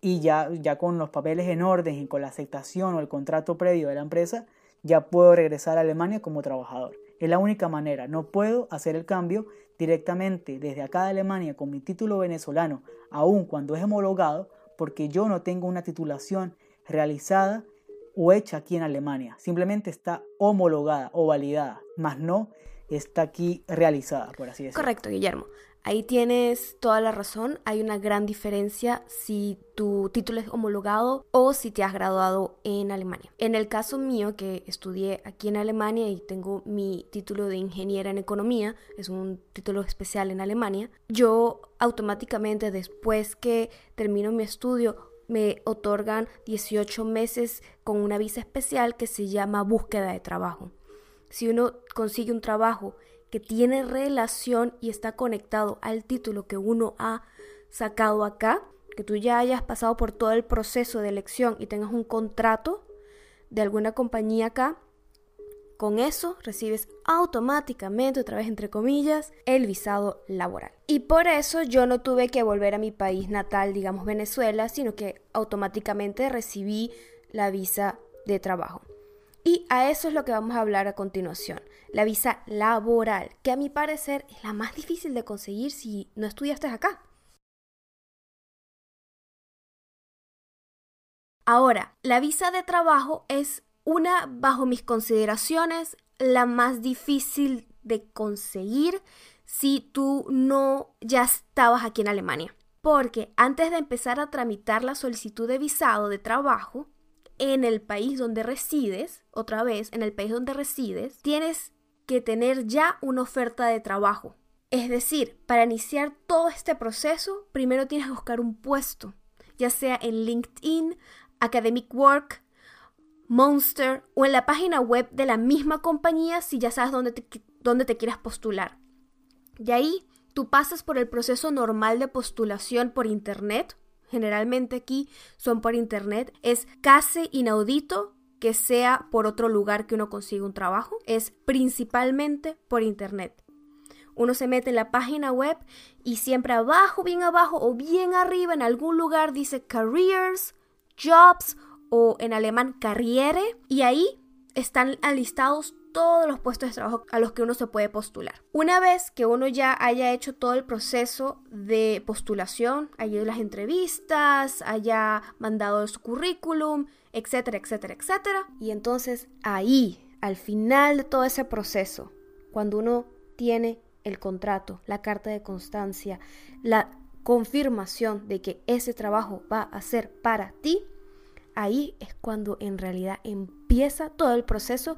y ya, ya con los papeles en orden y con la aceptación o el contrato previo de la empresa, ya puedo regresar a Alemania como trabajador. Es la única manera, no puedo hacer el cambio directamente desde acá de Alemania con mi título venezolano, aun cuando es homologado, porque yo no tengo una titulación realizada o hecha aquí en Alemania. Simplemente está homologada o validada, más no está aquí realizada, por así decirlo. Correcto, Guillermo. Ahí tienes toda la razón, hay una gran diferencia si tu título es homologado o si te has graduado en Alemania. En el caso mío, que estudié aquí en Alemania y tengo mi título de ingeniera en economía, es un título especial en Alemania, yo automáticamente después que termino mi estudio me otorgan 18 meses con una visa especial que se llama búsqueda de trabajo. Si uno consigue un trabajo que tiene relación y está conectado al título que uno ha sacado acá, que tú ya hayas pasado por todo el proceso de elección y tengas un contrato de alguna compañía acá, con eso recibes automáticamente, otra vez entre comillas, el visado laboral. Y por eso yo no tuve que volver a mi país natal, digamos Venezuela, sino que automáticamente recibí la visa de trabajo. Y a eso es lo que vamos a hablar a continuación, la visa laboral, que a mi parecer es la más difícil de conseguir si no estudiaste acá. Ahora, la visa de trabajo es una, bajo mis consideraciones, la más difícil de conseguir si tú no ya estabas aquí en Alemania. Porque antes de empezar a tramitar la solicitud de visado de trabajo, en el país donde resides, otra vez, en el país donde resides, tienes que tener ya una oferta de trabajo. Es decir, para iniciar todo este proceso, primero tienes que buscar un puesto, ya sea en LinkedIn, Academic Work, Monster o en la página web de la misma compañía si ya sabes dónde te, dónde te quieres postular. Y ahí tú pasas por el proceso normal de postulación por Internet generalmente aquí son por internet, es casi inaudito que sea por otro lugar que uno consiga un trabajo, es principalmente por internet. Uno se mete en la página web y siempre abajo, bien abajo o bien arriba en algún lugar dice careers, jobs o en alemán Karriere y ahí están alistados todos los puestos de trabajo a los que uno se puede postular. Una vez que uno ya haya hecho todo el proceso de postulación, haya ido las entrevistas, haya mandado su currículum, etcétera, etcétera, etcétera, y entonces ahí, al final de todo ese proceso, cuando uno tiene el contrato, la carta de constancia, la confirmación de que ese trabajo va a ser para ti, ahí es cuando en realidad empieza todo el proceso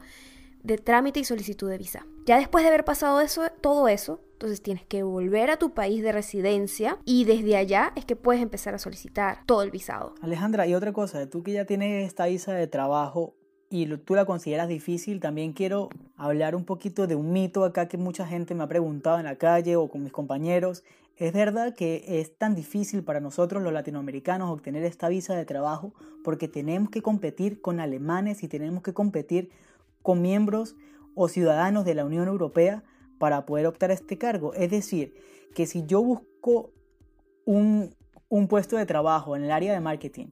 de trámite y solicitud de visa. Ya después de haber pasado eso, todo eso, entonces tienes que volver a tu país de residencia y desde allá es que puedes empezar a solicitar todo el visado. Alejandra, y otra cosa, tú que ya tienes esta visa de trabajo y tú la consideras difícil, también quiero hablar un poquito de un mito acá que mucha gente me ha preguntado en la calle o con mis compañeros. ¿Es verdad que es tan difícil para nosotros los latinoamericanos obtener esta visa de trabajo porque tenemos que competir con alemanes y tenemos que competir con miembros o ciudadanos de la Unión Europea para poder optar a este cargo. Es decir, que si yo busco un, puesto de trabajo en el área de marketing,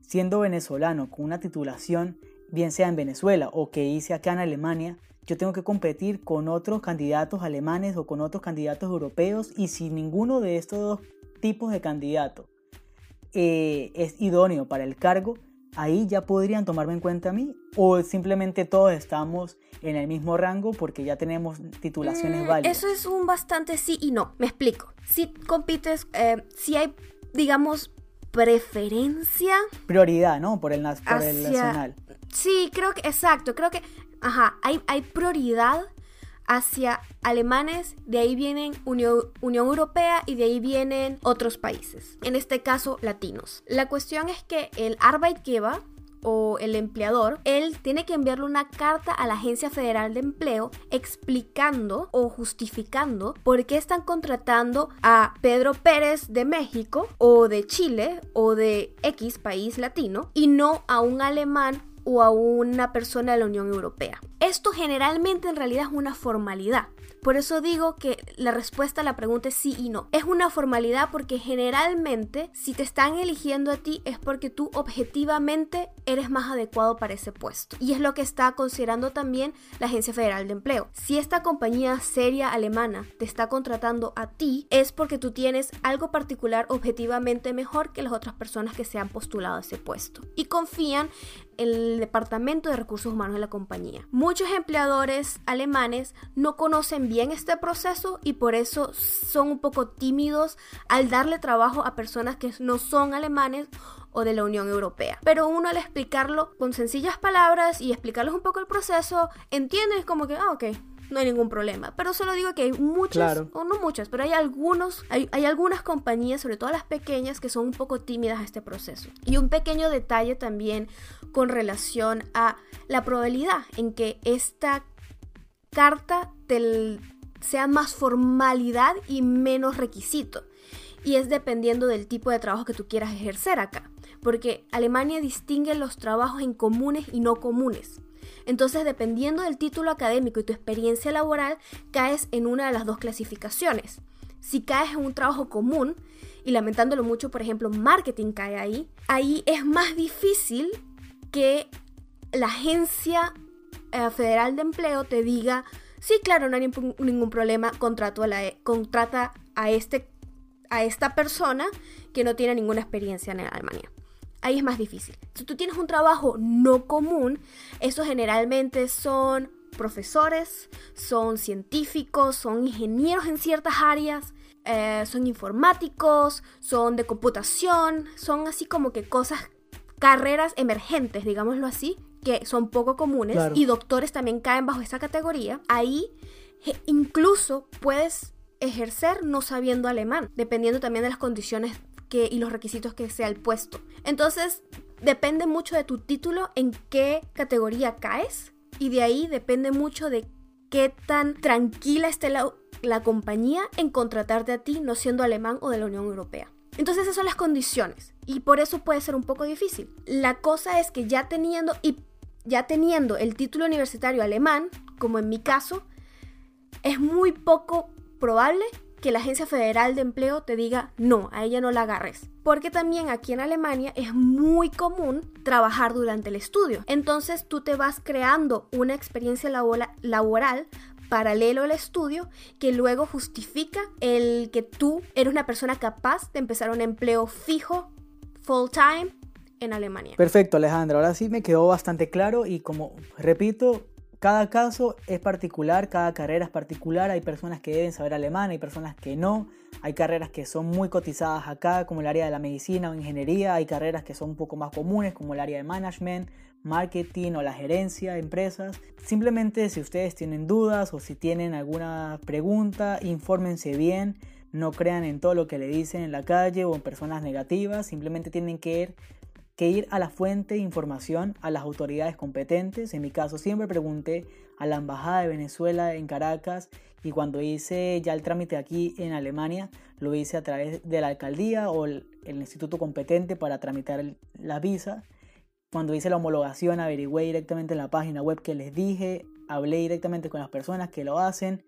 siendo venezolano con una titulación, bien sea en Venezuela o que hice acá en Alemania, yo tengo que competir con otros candidatos alemanes o con otros candidatos europeos y si ninguno de estos dos tipos de candidatos eh, es idóneo para el cargo, ahí ya podrían tomarme en cuenta a mí o simplemente todos estamos en el mismo rango porque ya tenemos titulaciones mm, válidas. Eso es un bastante sí y no. Me explico. Si compites, eh, si hay, digamos, preferencia. Prioridad, ¿no? Por el, por el nacional. Sí, creo que, exacto. Creo que, ajá, hay, hay prioridad hacia alemanes, de ahí vienen Unión, Europea y de ahí vienen otros países, en este caso latinos. La cuestión es que el Arbeitgeber o el empleador, él tiene que enviarle una carta a la Agencia Federal de Empleo explicando o justificando por qué están contratando a Pedro Pérez de México o de Chile o de X país latino y no a un alemán o a una persona de la Unión Europea. Esto generalmente en realidad es una formalidad. Por eso digo que la respuesta a la pregunta es sí y no. Es una formalidad porque generalmente si te están eligiendo a ti es porque tú objetivamente eres más adecuado para ese puesto. Y es lo que está considerando también la Agencia Federal de Empleo. Si esta compañía seria alemana te está contratando a ti es porque tú tienes algo particular objetivamente mejor que las otras personas que se han postulado a ese puesto. Y confían el departamento de recursos humanos de la compañía. Muchos empleadores alemanes no conocen bien este proceso y por eso son un poco tímidos al darle trabajo a personas que no son alemanes o de la Unión Europea. Pero uno al explicarlo con sencillas palabras y explicarles un poco el proceso, entiendes como que, ah, ok, no hay ningún problema. Pero solo digo que hay muchas, o no muchas, pero hay algunos, hay, hay, algunas compañías, sobre todo las pequeñas, que son un poco tímidas a este proceso. Y un pequeño detalle también con relación a la probabilidad en que esta carta sea más formalidad y menos requisito. Y es dependiendo del tipo de trabajo que tú quieras ejercer acá. Porque Alemania distingue los trabajos en comunes y no comunes. Entonces, dependiendo del título académico y tu experiencia laboral, caes en una de las dos clasificaciones. Si caes en un trabajo común, y lamentándolo mucho, por ejemplo, marketing cae ahí, ahí es más difícil que la agencia eh, federal de empleo te diga, sí, claro, no hay ningún problema, contrato a la, e, contrata a, este, a esta persona que no tiene ninguna experiencia en Alemania ahí es más difícil. Si tú tienes un trabajo no común, eso generalmente son profesores, son científicos, son ingenieros en ciertas áreas, eh, son informáticos, son de computación, son así como que cosas, carreras emergentes, digámoslo así, que son poco comunes y doctores también caen bajo esa categoría. Ahí incluso puedes ejercer no sabiendo alemán, dependiendo también de las condiciones y los requisitos que sea el puesto. Entonces, depende mucho de tu título, en qué categoría caes, y de ahí depende mucho de qué tan tranquila esté la, la compañía en contratarte a ti, no siendo alemán o de la Unión Europea. Entonces esas son las condiciones y por eso puede ser un poco difícil. La cosa es que ya teniendo y ya teniendo el título universitario alemán, como en mi caso, es muy poco probable que la Agencia Federal de Empleo te diga no, a ella no la agarres. Porque también aquí en Alemania es muy común trabajar durante el estudio. Entonces tú te vas creando una experiencia laboral paralelo al estudio que luego justifica el que tú eres una persona capaz de empezar un empleo fijo, full time, en Alemania. Perfecto, Alejandra. Ahora sí me quedó bastante claro y como repito, cada caso es particular, cada carrera es particular, hay personas que deben saber alemán, hay personas que no, hay carreras que son muy cotizadas acá, como el área de la medicina o ingeniería, hay carreras que son un poco más comunes, como el área de management, marketing o la gerencia empresas. Simplemente si ustedes tienen dudas o si tienen alguna pregunta, infórmense bien, no crean en todo lo que le dicen en la calle o en personas negativas, simplemente tienen que ir que ir a la fuente de información, a las autoridades competentes. En mi caso siempre pregunté a la Embajada de Venezuela en Caracas y cuando hice ya el trámite aquí en Alemania, lo hice a través de la alcaldía o el, instituto competente para tramitar la visa. Cuando hice la homologación averigüé directamente en la página web que les dije, hablé directamente con las personas que lo hacen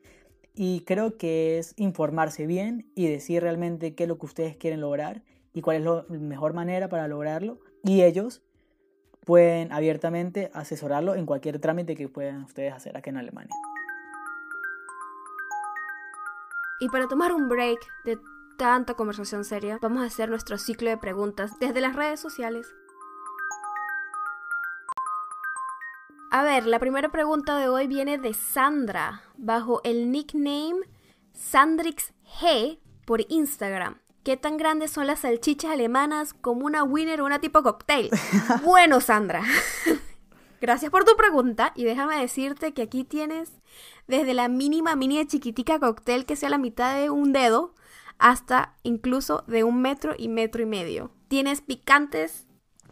y creo que es informarse bien y decir realmente qué es lo que ustedes quieren lograr y cuál es la mejor manera para lograrlo y ellos pueden abiertamente asesorarlo en cualquier trámite que puedan ustedes hacer aquí en Alemania. Y para tomar un break de tanta conversación seria, vamos a hacer nuestro ciclo de preguntas desde las redes sociales. A ver, la primera pregunta de hoy viene de Sandra, bajo el nickname SandrixG por Instagram. ¿Qué tan grandes son las salchichas alemanas como una winner o una tipo cocktail? bueno, Sandra. Gracias por tu pregunta y déjame decirte que aquí tienes desde la mínima mini chiquitica cóctel que sea la mitad de un dedo hasta incluso de un metro y metro y medio. Tienes picantes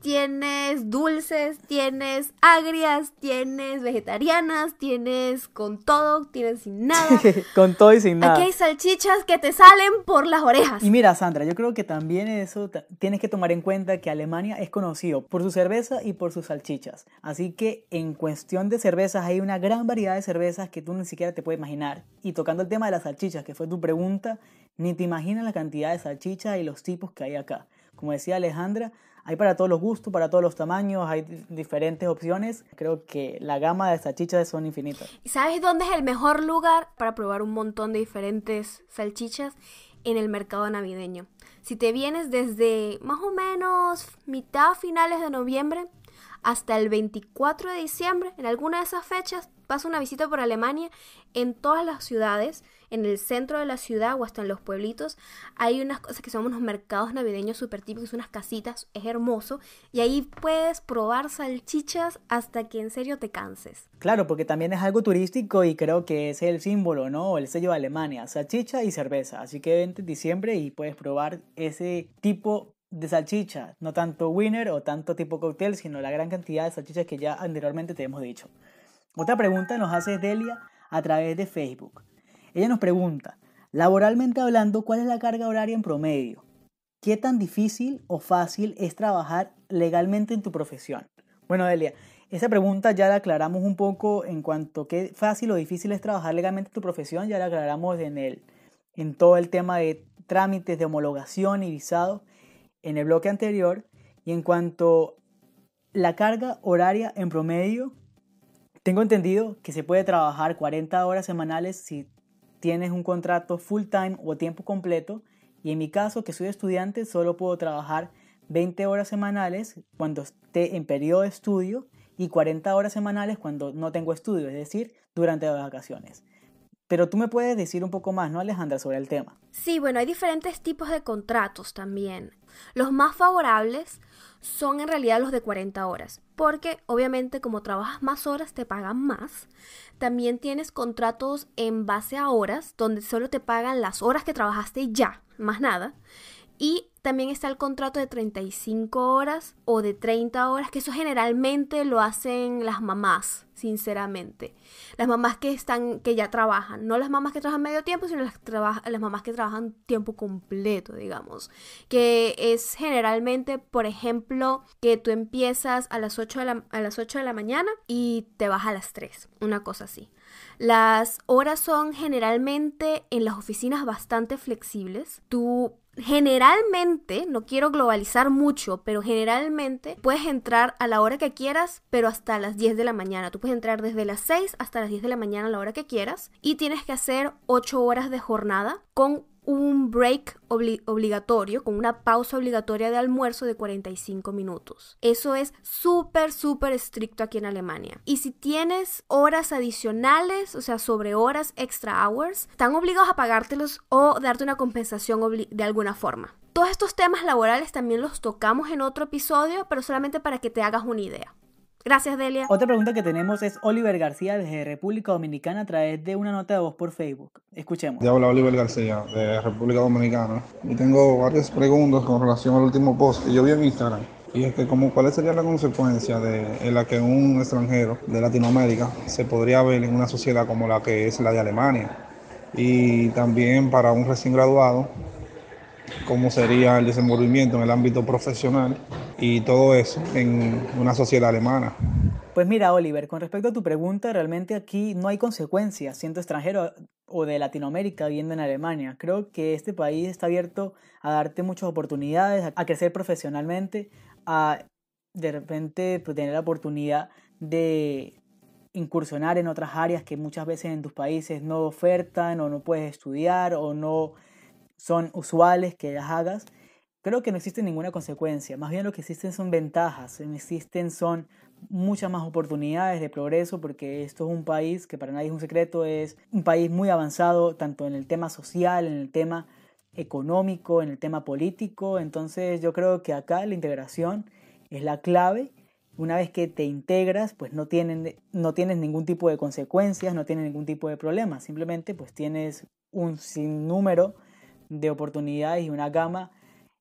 tienes dulces, tienes agrias, tienes vegetarianas, tienes con todo, tienes sin nada. con todo y sin nada. Aquí hay salchichas que te salen por las orejas. Y mira, Sandra, yo creo que también eso tienes que tomar en cuenta que Alemania es conocido por su cerveza y por sus salchichas. Así que en cuestión de cervezas hay una gran variedad de cervezas que tú ni siquiera te puedes imaginar. Y tocando el tema de las salchichas, que fue tu pregunta, ni te imaginas la cantidad de salchichas y los tipos que hay acá. Como decía Alejandra, hay para todos los gustos, para todos los tamaños, hay diferentes opciones. Creo que la gama de salchichas son infinitas. ¿Y sabes dónde es el mejor lugar para probar un montón de diferentes salchichas? En el mercado navideño. Si te vienes desde más o menos mitad finales de noviembre hasta el 24 de diciembre, en alguna de esas fechas, pasa una visita por Alemania en todas las ciudades en el centro de la ciudad o hasta en los pueblitos hay unas cosas que son unos mercados navideños súper típicos, unas casitas, es hermoso y ahí puedes probar salchichas hasta que en serio te canses. Claro, porque también es algo turístico y creo que es el símbolo, ¿no? El sello de Alemania, salchicha y cerveza. Así que vente en diciembre y puedes probar ese tipo de salchicha, no tanto winner o tanto tipo cóctel, sino la gran cantidad de salchichas que ya anteriormente te hemos dicho. Otra pregunta nos hace Delia a través de Facebook. Ella nos pregunta, laboralmente hablando, ¿cuál es la carga horaria en promedio? ¿Qué tan difícil o fácil es trabajar legalmente en tu profesión? Bueno, Delia, esa pregunta ya la aclaramos un poco en cuanto a qué fácil o difícil es trabajar legalmente en tu profesión, ya la aclaramos en, el, en todo el tema de trámites de homologación y visado en el bloque anterior. Y en cuanto a la carga horaria en promedio, tengo entendido que se puede trabajar 40 horas semanales si tienes un contrato full time o tiempo completo y en mi caso que soy estudiante solo puedo trabajar 20 horas semanales cuando esté en periodo de estudio y 40 horas semanales cuando no tengo estudio, es decir, durante las vacaciones. Pero tú me puedes decir un poco más, ¿no, Alejandra, sobre el tema? Sí, bueno, hay diferentes tipos de contratos también. Los más favorables son en realidad los de 40 horas, porque obviamente como trabajas más horas te pagan más. También tienes contratos en base a horas, donde solo te pagan las horas que trabajaste ya, más nada. Y también está el contrato de 35 horas o de 30 horas, que eso generalmente lo hacen las mamás, sinceramente. Las mamás que están, que ya trabajan, no las mamás que trabajan medio tiempo, sino las, las mamás que trabajan tiempo completo, digamos. Que es generalmente, por ejemplo, que tú empiezas a las 8 de la, a las 8 de la mañana y te vas a las 3, una cosa así. Las horas son generalmente en las oficinas bastante flexibles. Tú generalmente, no quiero globalizar mucho, pero generalmente puedes entrar a la hora que quieras, pero hasta las 10 de la mañana. Tú puedes entrar desde las 6 hasta las 10 de la mañana a la hora que quieras y tienes que hacer 8 horas de jornada con un break obligatorio, con una pausa obligatoria de almuerzo de 45 minutos. Eso es súper, súper estricto aquí en Alemania. Y si tienes horas adicionales, o sea, sobre horas extra hours, están obligados a pagártelos o darte una compensación de alguna forma. Todos estos temas laborales también los tocamos en otro episodio, pero solamente para que te hagas una idea. Gracias, Delia. Otra pregunta que tenemos es Oliver García desde República Dominicana a través de una nota de voz por Facebook. Escuchemos. Ya habla Oliver García de República Dominicana y tengo varias preguntas con relación al último post que yo vi en Instagram. Y es que como, ¿cuál sería la consecuencia de en la que un extranjero de Latinoamérica se podría ver en una sociedad como la que es la de Alemania? Y también para un recién graduado cómo sería el desenvolvimiento en el ámbito profesional y todo eso en una sociedad alemana. Pues mira, Oliver, con respecto a tu pregunta, realmente aquí no hay consecuencias siendo extranjero o de Latinoamérica viviendo en Alemania. Creo que este país está abierto a darte muchas oportunidades, a crecer profesionalmente, a de repente pues, tener la oportunidad de incursionar en otras áreas que muchas veces en tus países no ofertan o no puedes estudiar o no son usuales que las hagas, creo que no existe ninguna consecuencia. Más bien lo que existen son ventajas, existen son muchas más oportunidades de progreso porque esto es un país que para nadie es un secreto, es un país muy avanzado tanto en el tema social, en el tema económico, en el tema político. Entonces yo creo que acá la integración es la clave. Una vez que te integras, pues no, tienen, no tienes ningún tipo de consecuencias, no tienes ningún tipo de problema. Simplemente pues tienes un sinnúmero de oportunidades y una gama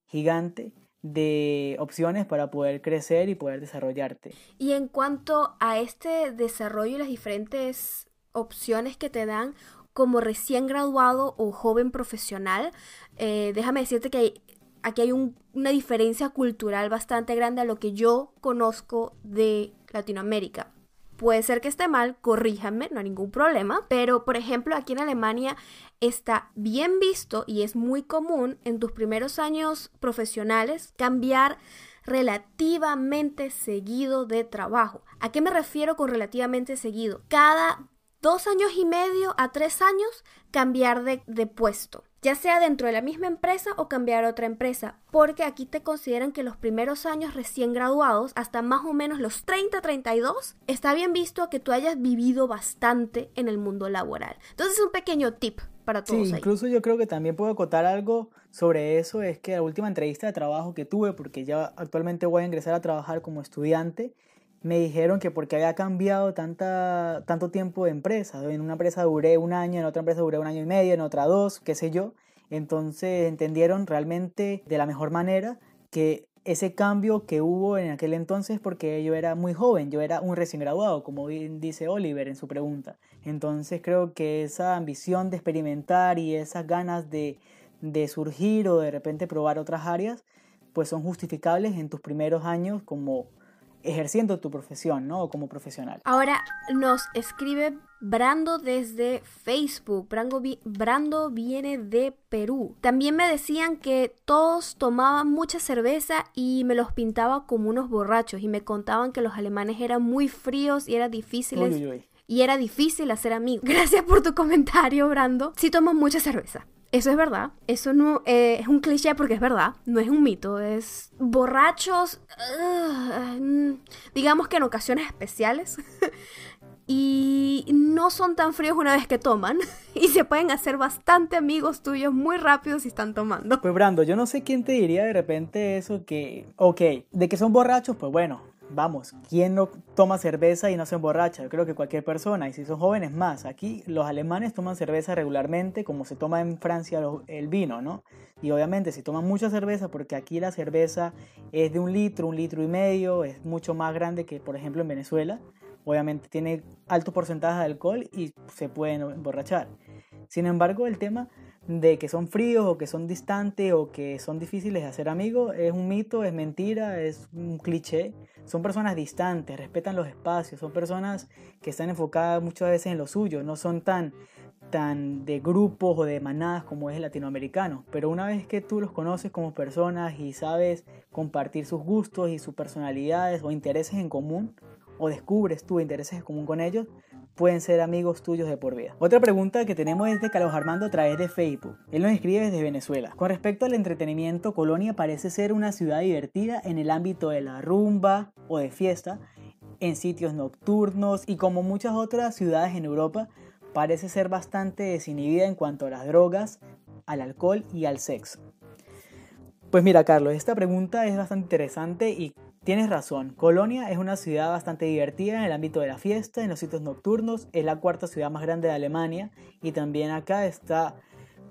gigante de opciones para poder crecer y poder desarrollarte. Y en cuanto a este desarrollo y las diferentes opciones que te dan como recién graduado o joven profesional, eh, déjame decirte que aquí hay una diferencia cultural bastante grande a lo que yo conozco de Latinoamérica. Puede ser que esté mal, corríjanme, no hay ningún problema, pero por ejemplo aquí en Alemania está bien visto y es muy común en tus primeros años profesionales cambiar relativamente seguido de trabajo. ¿A qué me refiero con relativamente seguido? Cada dos años y medio a tres años cambiar de, de puesto. Ya sea dentro de la misma empresa o cambiar a otra empresa, porque aquí te consideran que los primeros años recién graduados, hasta más o menos los 30-32, está bien visto que tú hayas vivido bastante en el mundo laboral. Entonces, un pequeño tip para todos. Sí, incluso yo creo que también puedo acotar algo sobre eso, es que la última entrevista de trabajo que tuve, porque ya actualmente voy a ingresar a trabajar como estudiante, me dijeron que porque había cambiado tanta, tanto tiempo de empresa. En una empresa duré un año, en otra empresa duré un año y medio, en otra dos, qué sé yo. Entonces entendieron realmente de la mejor manera que ese cambio que hubo en aquel entonces porque yo era muy joven, yo era un recién graduado, como dice Oliver en su pregunta. Entonces creo que esa ambición de experimentar y esas ganas de, de surgir o de repente probar otras áreas, pues son justificables en tus primeros años como ejerciendo tu profesión, ¿no? Como profesional. Ahora nos escribe Brando desde Facebook. Brando, Brando, viene de Perú. También me decían que todos tomaban mucha cerveza y me los pintaba como unos borrachos y me contaban que los alemanes eran muy fríos y era difícil y era difícil hacer amigos. Gracias por tu comentario, Brando. Sí toman mucha cerveza. Eso es verdad. Eso no eh, es un cliché porque es verdad. No es un mito. Es borrachos. digamos que en ocasiones especiales. y no son tan fríos una vez que toman. y se pueden hacer bastante amigos tuyos muy rápido si están tomando. Pues Brando, yo no sé quién te diría de repente eso que. Ok, de que son borrachos, pues bueno vamos, ¿quién no toma cerveza y no se emborracha? Yo creo que cualquier persona, y si son jóvenes más. Aquí los alemanes toman cerveza regularmente, como se toma en Francia el vino, ¿no? Y obviamente si toman mucha cerveza, porque aquí la cerveza es de un litro, un litro y medio, es mucho más grande que por ejemplo en Venezuela, obviamente tiene alto porcentaje de alcohol y se pueden emborrachar. Sin embargo, el tema de que son fríos o que son distantes o que son difíciles de hacer amigos es un mito, es mentira, es un cliché. Son personas distantes, respetan los espacios, son personas que están enfocadas muchas veces en lo suyo, no son tan, tan de grupos o de manadas como es el latinoamericano. Pero una vez que tú los conoces como personas y sabes compartir sus gustos y sus personalidades o intereses en común, o descubres tus intereses en común con ellos, pueden ser amigos tuyos de por vida. Otra pregunta que tenemos es de Carlos Armando a través de Facebook. Él nos escribe desde Venezuela. Con respecto al entretenimiento, Colonia parece ser una ciudad divertida en el ámbito de la rumba o de fiesta, en sitios nocturnos y como muchas otras ciudades en Europa, parece ser bastante desinhibida en cuanto a las drogas, al alcohol y al sexo. Pues mira, Carlos, esta pregunta es bastante interesante y Tienes razón, Colonia es una ciudad bastante divertida en el ámbito de la fiesta, en los sitios nocturnos, es la cuarta ciudad más grande de Alemania y también acá está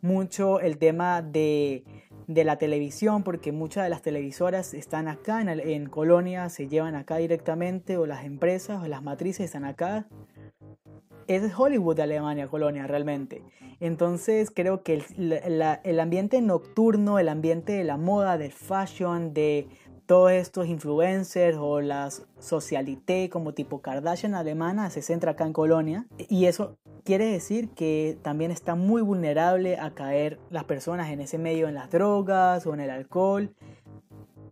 mucho el tema de, la televisión porque muchas de las televisoras están acá en, en Colonia, se llevan acá directamente o las empresas o las matrices están acá. Es Hollywood de Alemania, Colonia, realmente. Entonces creo que el, el ambiente nocturno, el ambiente de la moda, del fashion, de todos estos influencers o las socialité como tipo Kardashian alemana se centra acá en Colonia y eso quiere decir que también está muy vulnerable a caer las personas en ese medio en las drogas o en el alcohol.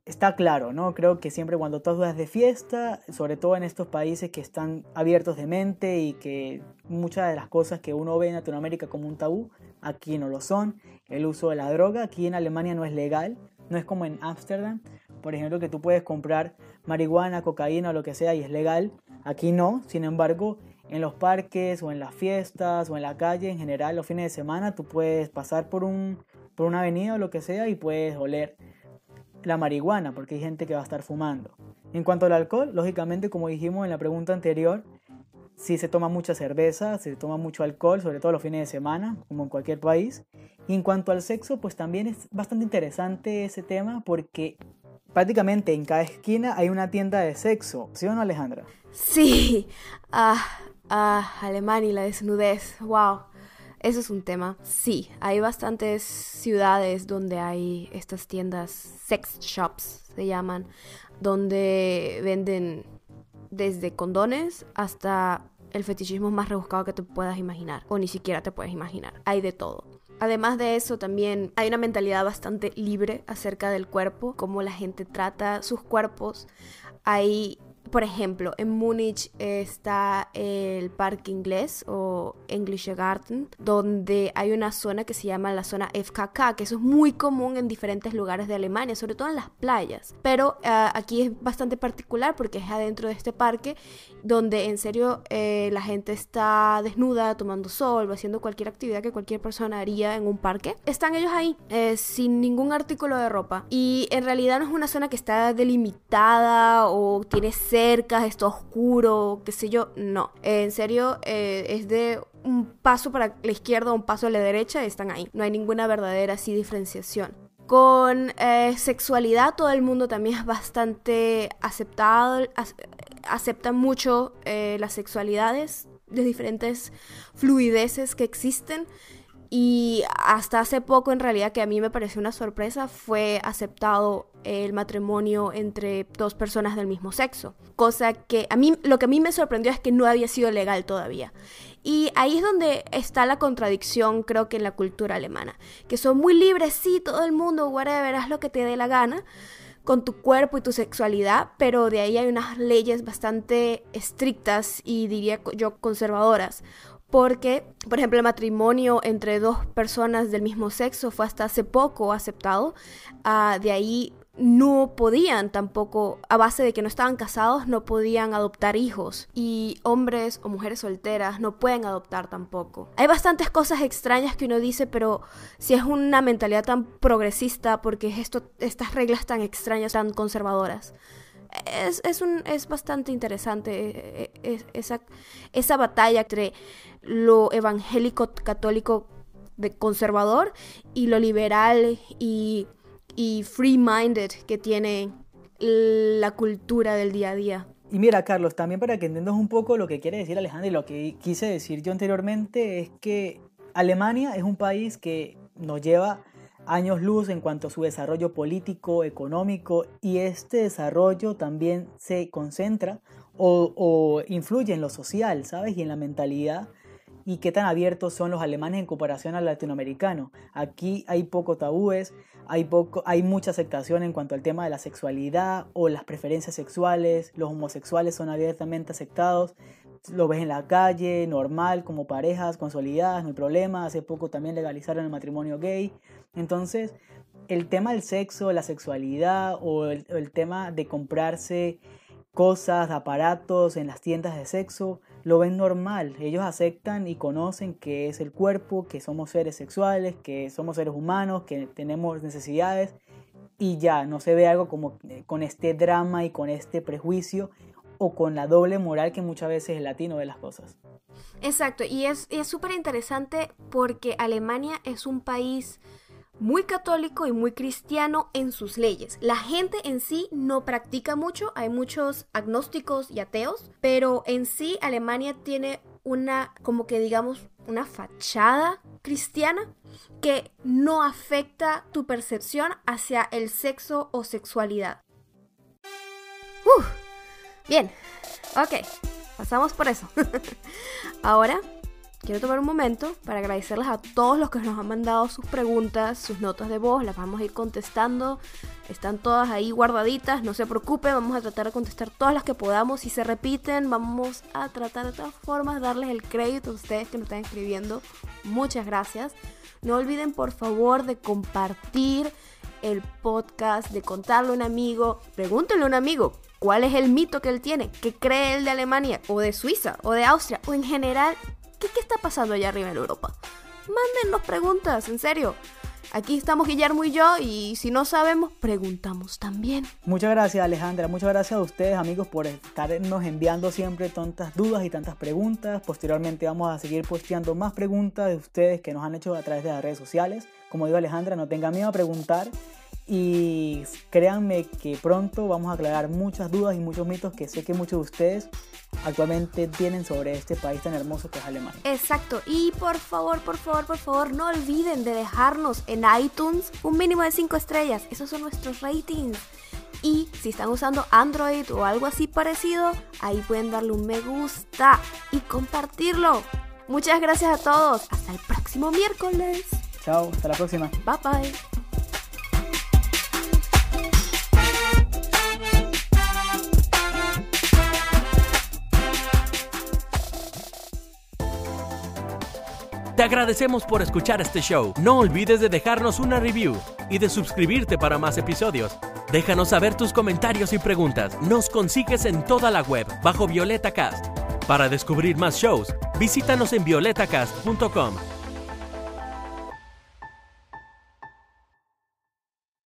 Está claro, ¿no? Creo que siempre cuando tú vas de fiesta, sobre todo en estos países que están abiertos de mente y que muchas de las cosas que uno ve en Latinoamérica como un tabú, aquí no lo son. El uso de la droga aquí en Alemania no es legal, no es como en Ámsterdam, por ejemplo, que tú puedes comprar marihuana, cocaína o lo que sea y es legal. Aquí no, sin embargo, en los parques o en las fiestas o en la calle en general, los fines de semana, tú puedes pasar por, un, por una avenida o lo que sea y puedes oler la marihuana porque hay gente que va a estar fumando. En cuanto al alcohol, lógicamente, como dijimos en la pregunta anterior, si se toma mucha cerveza, se toma mucho alcohol, sobre todo los fines de semana, como en cualquier país. Y en cuanto al sexo, pues también es bastante interesante ese tema porque prácticamente en cada esquina hay una tienda de sexo, ¿sí o no Alejandra? Sí, ah, ah, Alemania y la desnudez, wow. Eso es un tema. Sí, hay bastantes ciudades donde hay estas tiendas, sex shops se llaman, donde venden desde condones hasta el fetichismo más rebuscado que te puedas imaginar, o ni siquiera te puedes imaginar. Hay de todo. Además de eso, también hay una mentalidad bastante libre acerca del cuerpo, cómo la gente trata sus cuerpos. Hay por ejemplo, en Múnich está el Parque Inglés o Englische Garten, donde hay una zona que se llama la zona FKK, que eso es muy común en diferentes lugares de Alemania, sobre todo en las playas. Pero uh, aquí es bastante particular porque es adentro de este parque donde en serio eh, la gente está desnuda, tomando sol haciendo cualquier actividad que cualquier persona haría en un parque. Están ellos ahí eh, sin ningún artículo de ropa. Y en realidad no es una zona que está delimitada o tiene cercas, está oscuro, qué sé yo. No, en serio eh, es de un paso para la izquierda un paso a la derecha, están ahí. No hay ninguna verdadera así diferenciación. Con eh, sexualidad todo el mundo también es bastante aceptado, acepta mucho eh, las sexualidades de diferentes fluideces que existen. Y hasta hace poco, en realidad, que a mí me pareció una sorpresa, fue aceptado el matrimonio entre dos personas del mismo sexo. Cosa que a mí, lo que a mí me sorprendió es que no había sido legal todavía. Y ahí es donde está la contradicción, creo que en la cultura alemana. Que son muy libres, sí, todo el mundo, whatever, haz lo que te dé la gana con tu cuerpo y tu sexualidad, pero de ahí hay unas leyes bastante estrictas y diría yo conservadoras. Porque, por ejemplo, el matrimonio entre dos personas del mismo sexo fue hasta hace poco aceptado. Uh, de ahí no podían tampoco, a base de que no estaban casados, no podían adoptar hijos. Y hombres o mujeres solteras no pueden adoptar tampoco. Hay bastantes cosas extrañas que uno dice, pero si es una mentalidad tan progresista, porque es esto, estas reglas tan extrañas, tan conservadoras. Es, es, un, es bastante interesante eh, eh, esa, esa batalla entre lo evangélico católico de conservador y lo liberal y y free-minded que tiene la cultura del día a día. Y mira, Carlos, también para que entiendas un poco lo que quiere decir Alejandro y lo que quise decir yo anteriormente es que Alemania es un país que nos lleva años luz en cuanto a su desarrollo político, económico y este desarrollo también se concentra o, o influye en lo social, ¿sabes? Y en la mentalidad y qué tan abiertos son los alemanes en comparación al latinoamericano. Aquí hay poco tabúes, hay, poco, hay mucha aceptación en cuanto al tema de la sexualidad o las preferencias sexuales, los homosexuales son abiertamente aceptados, lo ves en la calle, normal, como parejas consolidadas, no hay problema, hace poco también legalizaron el matrimonio gay, entonces el tema del sexo, la sexualidad o el, tema de comprarse cosas, aparatos en las tiendas de sexo, lo ven normal. Ellos aceptan y conocen que es el cuerpo, que somos seres sexuales, que somos seres humanos, que tenemos necesidades. Y ya, no se ve algo como eh, con este drama y con este prejuicio o con la doble moral que muchas veces el latino ve las cosas. Exacto, y es súper interesante porque Alemania es un país muy católico y muy cristiano en sus leyes. La gente en sí no practica mucho, hay muchos agnósticos y ateos, pero en sí Alemania tiene una, como que digamos, una fachada cristiana que no afecta tu percepción hacia el sexo o sexualidad. Bien, ok, pasamos por eso. Ahora quiero tomar un momento para agradecerles a todos los que nos han mandado sus preguntas, sus notas de voz, las vamos a ir contestando. Están todas ahí guardaditas, no se preocupen, vamos a tratar de contestar todas las que podamos. Si se repiten, vamos a tratar de todas formas darles el crédito a ustedes que nos están escribiendo. Muchas gracias. No olviden por favor de compartir el podcast, de contarle a un amigo, pregúntenle a un amigo cuál es el mito que él tiene, qué cree él de Alemania o de Suiza o de Austria o en general ¿Qué, está pasando allá arriba en Europa? Mándennos preguntas, en serio. Aquí estamos Guillermo y yo y si no sabemos, preguntamos también. Muchas gracias Alejandra, muchas gracias a ustedes amigos por estarnos enviando siempre tantas dudas y tantas preguntas. Posteriormente vamos a seguir posteando más preguntas de ustedes que nos han hecho a través de las redes sociales. Como digo Alejandra, no tenga miedo a preguntar y créanme que pronto vamos a aclarar muchas dudas y muchos mitos que sé que muchos de ustedes actualmente tienen sobre este país tan hermoso que es Alemania. Exacto, y por favor, por favor, por favor, no olviden de dejarnos en iTunes un mínimo de 5 estrellas. Esos son nuestros ratings. Y si están usando Android o algo así parecido, ahí pueden darle un me gusta y compartirlo. Muchas gracias a todos. Hasta el próximo miércoles. Chao, hasta la próxima. Bye bye. Te agradecemos por escuchar este show. No olvides de dejarnos una review y de suscribirte para más episodios. Déjanos saber tus comentarios y preguntas. Nos consigues en toda la web bajo Violeta Cast. Para descubrir más shows, visítanos en violetacast.com.